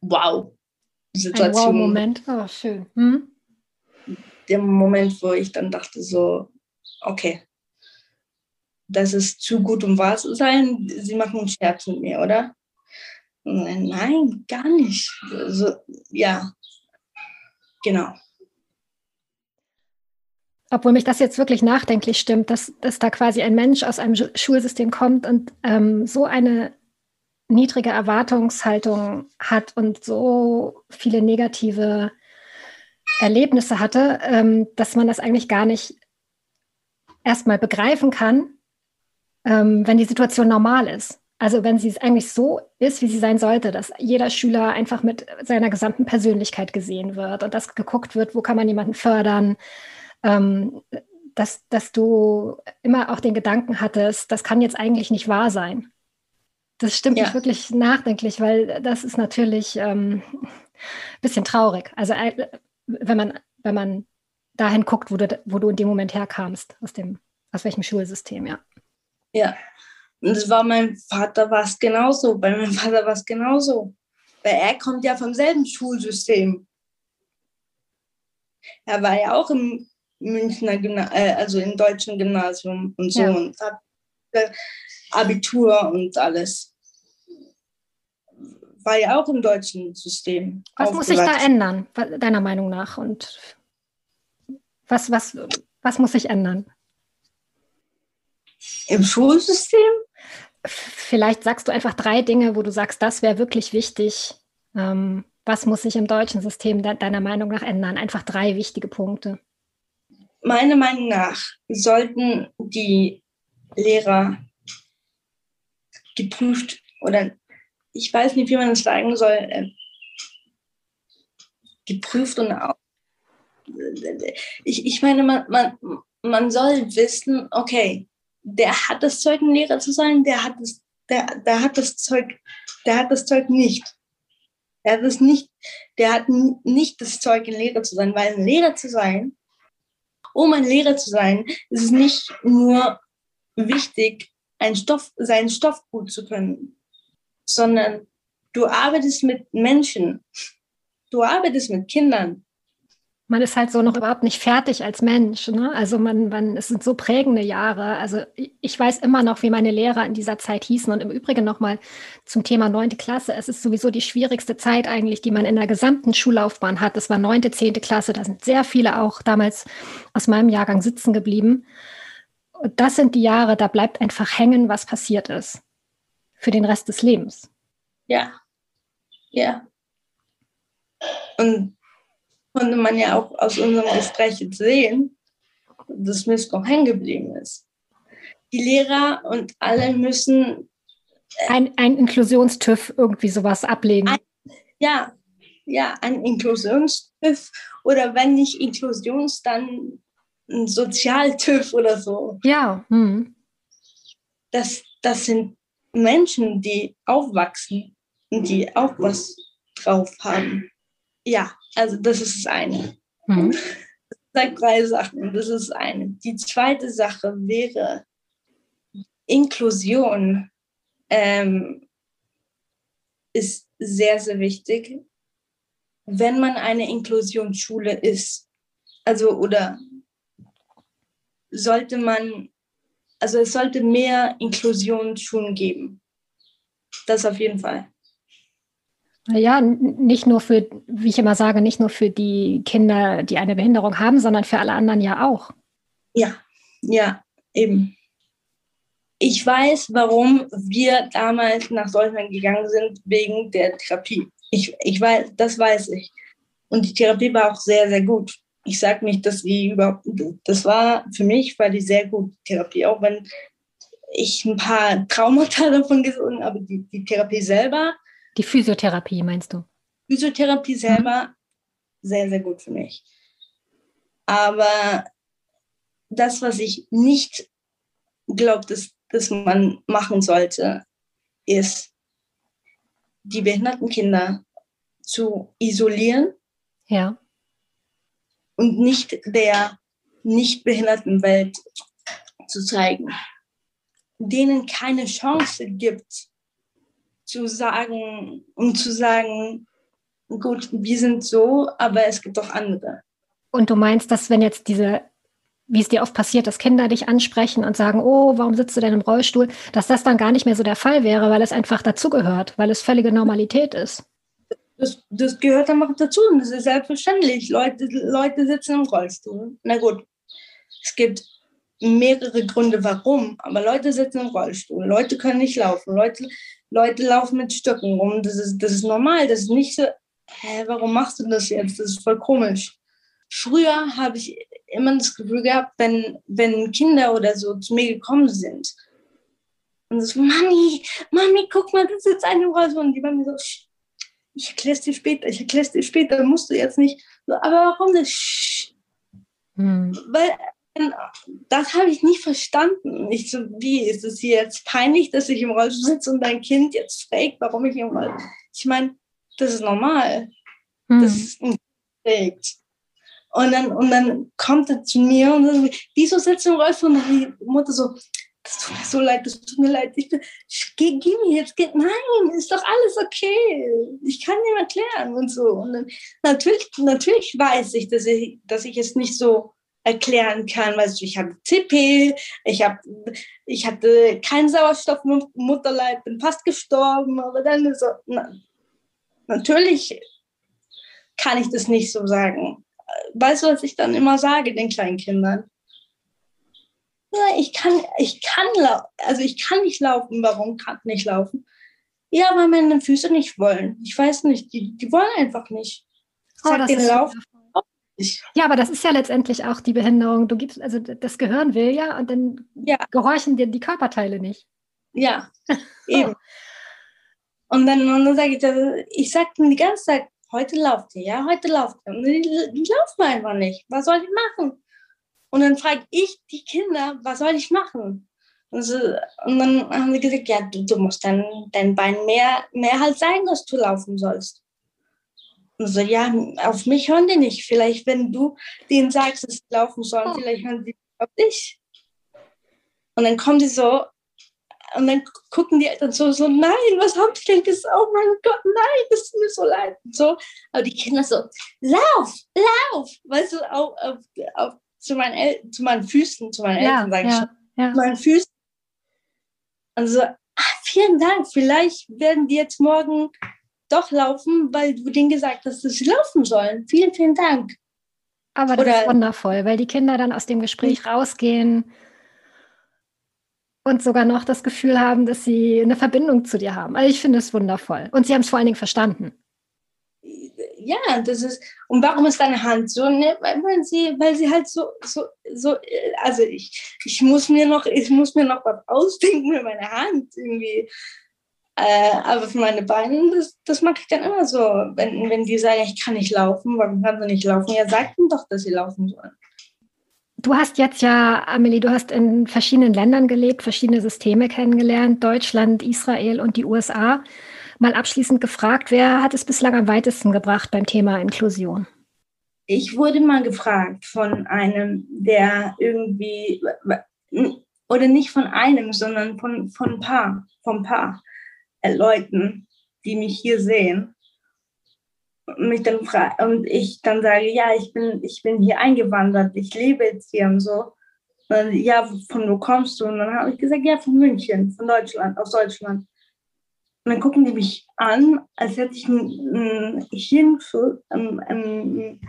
Wow-Situation. Ein Wow-Moment, oh, schön. Hm? Der Moment, wo ich dann dachte so, okay, das ist zu gut, um wahr zu sein. Sie machen einen Scherz mit mir, oder? Nein, gar nicht. Also, ja, genau. Obwohl mich das jetzt wirklich nachdenklich stimmt, dass, dass da quasi ein Mensch aus einem Schulsystem kommt und ähm, so eine niedrige Erwartungshaltung hat und so viele negative Erlebnisse hatte, ähm, dass man das eigentlich gar nicht erstmal begreifen kann, ähm, wenn die Situation normal ist. Also wenn sie es eigentlich so ist, wie sie sein sollte, dass jeder Schüler einfach mit seiner gesamten Persönlichkeit gesehen wird und dass geguckt wird, wo kann man jemanden fördern, ähm, dass, dass du immer auch den Gedanken hattest, das kann jetzt eigentlich nicht wahr sein. Das stimmt ja. mich wirklich nachdenklich, weil das ist natürlich ähm, ein bisschen traurig. Also äh, wenn man, wenn man dahin guckt, wo du, wo du in dem Moment herkamst, aus dem, aus welchem Schulsystem, ja. Ja, und es war mein Vater war es genauso. Bei meinem Vater war es genauso. Weil er kommt ja vom selben Schulsystem. Er war ja auch im Münchner Gymnasium, äh, also im deutschen Gymnasium und so ja. und hat Abitur und alles. War ja auch im deutschen System. Was muss sich da ändern, deiner Meinung nach? Und was, was, was muss sich ändern? Im Schulsystem? Vielleicht sagst du einfach drei Dinge, wo du sagst, das wäre wirklich wichtig. Ähm, was muss sich im deutschen System de deiner Meinung nach ändern? Einfach drei wichtige Punkte. Meiner Meinung nach sollten die Lehrer geprüft oder ich weiß nicht, wie man das sagen soll, äh, geprüft und auch. Ich, ich meine, man, man, man soll wissen, okay, der hat das Zeug, ein Lehrer zu sein, der hat das, der, der hat das Zeug, der hat das Zeug nicht. Er hat es nicht, der hat nicht das Zeug, ein Lehrer zu sein, weil ein Lehrer zu sein, um ein Lehrer zu sein, ist es nicht nur wichtig, einen Stoff, seinen Stoff gut zu können, sondern du arbeitest mit Menschen, du arbeitest mit Kindern, man ist halt so noch überhaupt nicht fertig als Mensch. Ne? Also man, man, es sind so prägende Jahre. Also ich weiß immer noch, wie meine Lehrer in dieser Zeit hießen. Und im Übrigen nochmal zum Thema neunte Klasse. Es ist sowieso die schwierigste Zeit eigentlich, die man in der gesamten Schullaufbahn hat. Das war neunte, zehnte Klasse. Da sind sehr viele auch damals aus meinem Jahrgang sitzen geblieben. Und das sind die Jahre, da bleibt einfach hängen, was passiert ist. Für den Rest des Lebens. Ja. Ja. Und konnte man ja auch aus unserem Gespräch jetzt sehen, dass Mist noch hängen geblieben ist. Die Lehrer und alle müssen. Äh, ein, ein Inklusionstüff irgendwie sowas ablegen. Ein, ja, ja, ein Inklusionstüff oder wenn nicht Inklusions, dann ein Sozialtüff oder so. Ja. Hm. Das, das sind Menschen, die aufwachsen und die auch was drauf haben. Ja, also das ist das eine. Mhm. Das sagt drei Sachen. Das ist eine. Die zweite Sache wäre Inklusion. Ähm, ist sehr, sehr wichtig, wenn man eine Inklusionsschule ist. Also oder sollte man, also es sollte mehr Inklusionsschulen geben. Das auf jeden Fall. Ja, nicht nur für, wie ich immer sage, nicht nur für die Kinder, die eine Behinderung haben, sondern für alle anderen ja auch. Ja, ja, eben. Ich weiß, warum wir damals nach Deutschland gegangen sind, wegen der Therapie. Ich, ich weiß, das weiß ich. Und die Therapie war auch sehr, sehr gut. Ich sage nicht, dass die überhaupt, das war für mich, war die sehr gut, Therapie, auch wenn ich ein paar Traumata davon gesungen habe, aber die, die Therapie selber die Physiotherapie meinst du? Physiotherapie selber mhm. sehr, sehr gut für mich. Aber das, was ich nicht glaube, dass, dass man machen sollte, ist, die behinderten Kinder zu isolieren. Ja. Und nicht der nicht behinderten Welt zu zeigen. Denen keine Chance gibt, zu sagen, um zu sagen, gut, wir sind so, aber es gibt auch andere. Und du meinst, dass wenn jetzt diese, wie es dir oft passiert, dass Kinder dich ansprechen und sagen, oh, warum sitzt du denn im Rollstuhl, dass das dann gar nicht mehr so der Fall wäre, weil es einfach dazugehört, weil es völlige Normalität ist. Das, das gehört einfach dazu und das ist selbstverständlich. Leute, Leute sitzen im Rollstuhl. Na gut, Es gibt mehrere Gründe, warum. Aber Leute sitzen im Rollstuhl, Leute können nicht laufen, Leute, Leute laufen mit Stöcken rum. Das ist, das ist normal. Das ist nicht so, hä, warum machst du das jetzt? Das ist voll komisch. Früher habe ich immer das Gefühl gehabt, wenn, wenn Kinder oder so zu mir gekommen sind und so, Mami, Mami, guck mal, das ist jetzt eine Rollstuhl. Und die waren mir so, ich erkläre es dir später, ich erkläre es dir später, musst du jetzt nicht. Aber warum das? Hm. Weil das habe ich nie verstanden. Ich so, wie ist es jetzt peinlich, dass ich im Rollstuhl sitze und dein Kind jetzt fragt, warum ich im Rollstuhl Ich meine, das ist normal. Hm. Das ist fragt. Und dann, und dann kommt er zu mir und sagt, wieso sitzt du im Rollstuhl? Und die Mutter so, das tut mir so leid, das tut mir leid. Ich, geh, geh mir jetzt, geh, nein, ist doch alles okay. Ich kann dir erklären und so. Und dann, natürlich, natürlich weiß ich, dass ich, dass ich es nicht so erklären kann. Weißt du, ich hatte CP, ich, hab, ich hatte keinen Sauerstoff im Mutterleib, bin fast gestorben, aber dann ist so, na, natürlich kann ich das nicht so sagen. Weißt du, was ich dann immer sage den kleinen Kindern? Ja, ich kann, ich kann, also ich kann nicht laufen. Warum kann ich nicht laufen? Ja, weil meine Füße nicht wollen. Ich weiß nicht, die, die wollen einfach nicht. Sag oh, den Lauf ja, aber das ist ja letztendlich auch die Behinderung. Du gibst, also das Gehirn will ja und dann ja. gehorchen dir die Körperteile nicht. Ja, eben. Und dann, und dann sage ich, ich sage die ganze Zeit, heute lauft ihr, ja, heute lauft ihr. Und die, die laufen einfach nicht. Was soll ich machen? Und dann frage ich die Kinder, was soll ich machen? Und, so, und dann haben sie gesagt, ja, du, du musst dein, dein Bein mehr, mehr halt sein, dass du laufen sollst. Und so, ja, auf mich hören die nicht. Vielleicht, wenn du denen sagst, dass sie laufen sollen, oh. vielleicht hören die auf dich. Und dann kommen die so, und dann gucken die Eltern so, so, nein, was hab ich denn gesagt? Oh mein Gott, nein, das ist mir so leid. Und so. Aber die Kinder so, lauf, lauf, weißt du, auf, auf, auf zu, meinen El zu meinen Füßen, zu meinen ja, Eltern, sage ja, ich schon. Ja. Zu meinen Füßen. Und so, ah, vielen Dank, vielleicht werden die jetzt morgen doch laufen, weil du denen gesagt hast, dass sie laufen sollen. Vielen, vielen Dank. Aber das Oder, ist wundervoll, weil die Kinder dann aus dem Gespräch rausgehen und sogar noch das Gefühl haben, dass sie eine Verbindung zu dir haben. Also ich finde es wundervoll. Und sie haben es vor allen Dingen verstanden. Ja, das ist, und warum ist deine Hand so? Ne? Weil, weil, sie, weil sie halt so, so, so, also ich, ich muss mir noch, ich muss mir noch was ausdenken mit meiner Hand irgendwie. Äh, aber für meine Beine, das, das mag ich dann immer so. Wenn, wenn die sagen, ich kann nicht laufen, warum kann sie nicht laufen? Ja, sagt ihnen doch, dass sie laufen sollen. Du hast jetzt ja, Amelie, du hast in verschiedenen Ländern gelebt, verschiedene Systeme kennengelernt, Deutschland, Israel und die USA. Mal abschließend gefragt, wer hat es bislang am weitesten gebracht beim Thema Inklusion? Ich wurde mal gefragt von einem, der irgendwie, oder nicht von einem, sondern von, von ein paar, von ein paar Leuten, die mich hier sehen. Und, mich dann und ich dann sage, ja, ich bin, ich bin hier eingewandert, ich lebe jetzt hier und so. Und ja, von wo kommst du? Und dann habe ich gesagt, ja, von München, von Deutschland, aus Deutschland. Und dann gucken die mich an, als hätte ich ein, Hirnfall, ein, ein,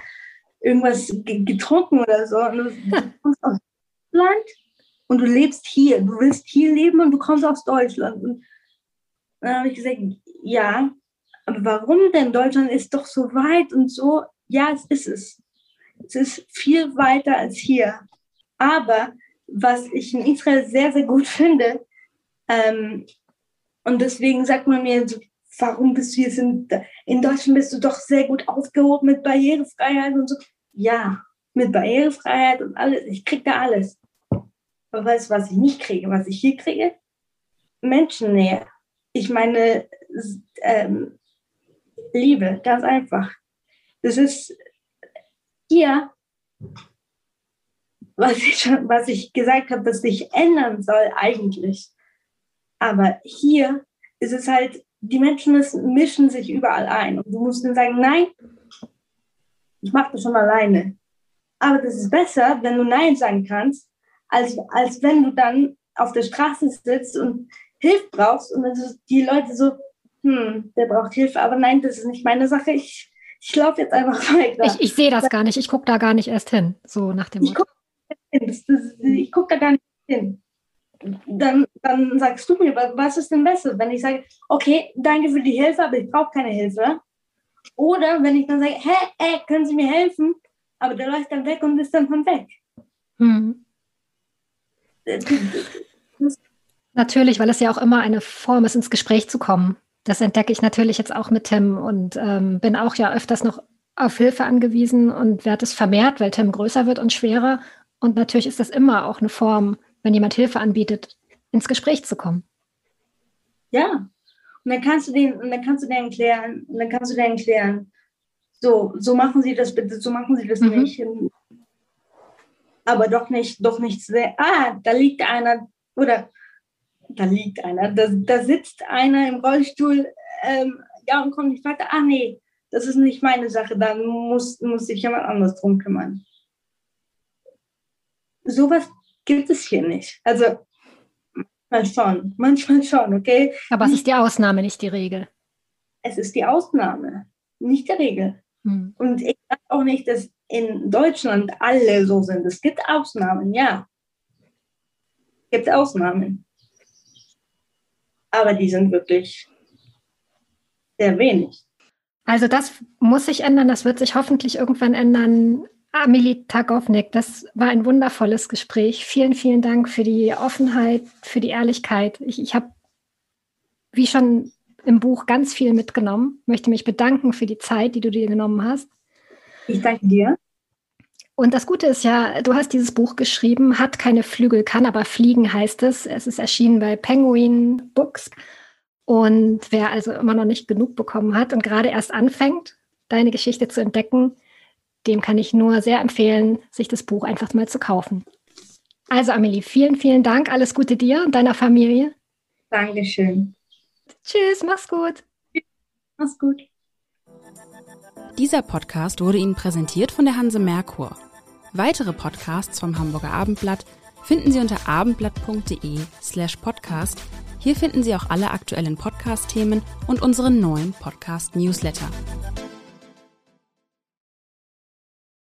irgendwas getrunken oder so. Und du kommst aus Deutschland und du lebst hier. Du willst hier leben und du kommst aus Deutschland. Und dann habe ich gesagt, ja, aber warum denn? Deutschland ist doch so weit und so. Ja, es ist es. Es ist viel weiter als hier. Aber was ich in Israel sehr, sehr gut finde, ähm, und deswegen sagt man mir, so, warum bist du jetzt in, in Deutschland bist du doch sehr gut aufgehoben mit Barrierefreiheit und so. Ja, mit Barrierefreiheit und alles. Ich kriege da alles. Aber weißt du, was ich nicht kriege? Was ich hier kriege? Menschennähe ich meine ähm, Liebe, ganz einfach. Das ist hier, was ich, was ich gesagt habe, dass sich ändern soll eigentlich. Aber hier ist es halt, die Menschen mischen sich überall ein. Und du musst dann sagen, nein, ich mache das schon alleine. Aber das ist besser, wenn du Nein sagen kannst, als, als wenn du dann auf der Straße sitzt und Hilfe brauchst und dann sind die Leute so, hm, der braucht Hilfe, aber nein, das ist nicht meine Sache, ich, ich laufe jetzt einfach weiter. Ich, ich sehe das gar nicht, ich gucke da gar nicht erst hin, so nach dem Motto. ich gucke da gar nicht hin. Dann, dann sagst du mir, was ist denn besser? Wenn ich sage, okay, danke für die Hilfe, aber ich brauche keine Hilfe. Oder wenn ich dann sage, hä, ey, können Sie mir helfen? Aber der läuft dann weg und ist dann von weg. Hm. Natürlich, weil es ja auch immer eine Form ist, ins Gespräch zu kommen. Das entdecke ich natürlich jetzt auch mit Tim und ähm, bin auch ja öfters noch auf Hilfe angewiesen und werde es vermehrt, weil Tim größer wird und schwerer. Und natürlich ist das immer auch eine Form, wenn jemand Hilfe anbietet, ins Gespräch zu kommen. Ja, und dann kannst du den, und dann kannst du denen erklären, und dann kannst du denen erklären, so, so machen sie das bitte, so machen sie das mhm. nicht. Aber doch nicht, doch nicht sehr, ah, da liegt einer, oder da liegt einer, da, da sitzt einer im Rollstuhl, ähm, ja, und kommt nicht weiter. Ah, nee, das ist nicht meine Sache, dann muss, muss sich jemand anders drum kümmern. Sowas gibt es hier nicht. Also manchmal schon, manchmal schon, okay? Aber es ist die Ausnahme, nicht die Regel. Es ist die Ausnahme, nicht die Regel. Hm. Und ich sage auch nicht, dass in Deutschland alle so sind. Es gibt Ausnahmen, ja. Es gibt Ausnahmen. Aber die sind wirklich sehr wenig. Also das muss sich ändern, das wird sich hoffentlich irgendwann ändern. Amelie Tagovnik, das war ein wundervolles Gespräch. Vielen, vielen Dank für die Offenheit, für die Ehrlichkeit. Ich, ich habe, wie schon im Buch, ganz viel mitgenommen. Möchte mich bedanken für die Zeit, die du dir genommen hast. Ich danke dir. Und das Gute ist ja, du hast dieses Buch geschrieben, hat keine Flügel, kann aber fliegen, heißt es. Es ist erschienen bei Penguin Books. Und wer also immer noch nicht genug bekommen hat und gerade erst anfängt, deine Geschichte zu entdecken, dem kann ich nur sehr empfehlen, sich das Buch einfach mal zu kaufen. Also Amelie, vielen, vielen Dank. Alles Gute dir und deiner Familie. Dankeschön. Tschüss, mach's gut. Mach's gut. Dieser Podcast wurde Ihnen präsentiert von der Hanse Merkur. Weitere Podcasts vom Hamburger Abendblatt finden Sie unter abendblatt.de slash podcast. Hier finden Sie auch alle aktuellen Podcast-Themen und unseren neuen Podcast-Newsletter.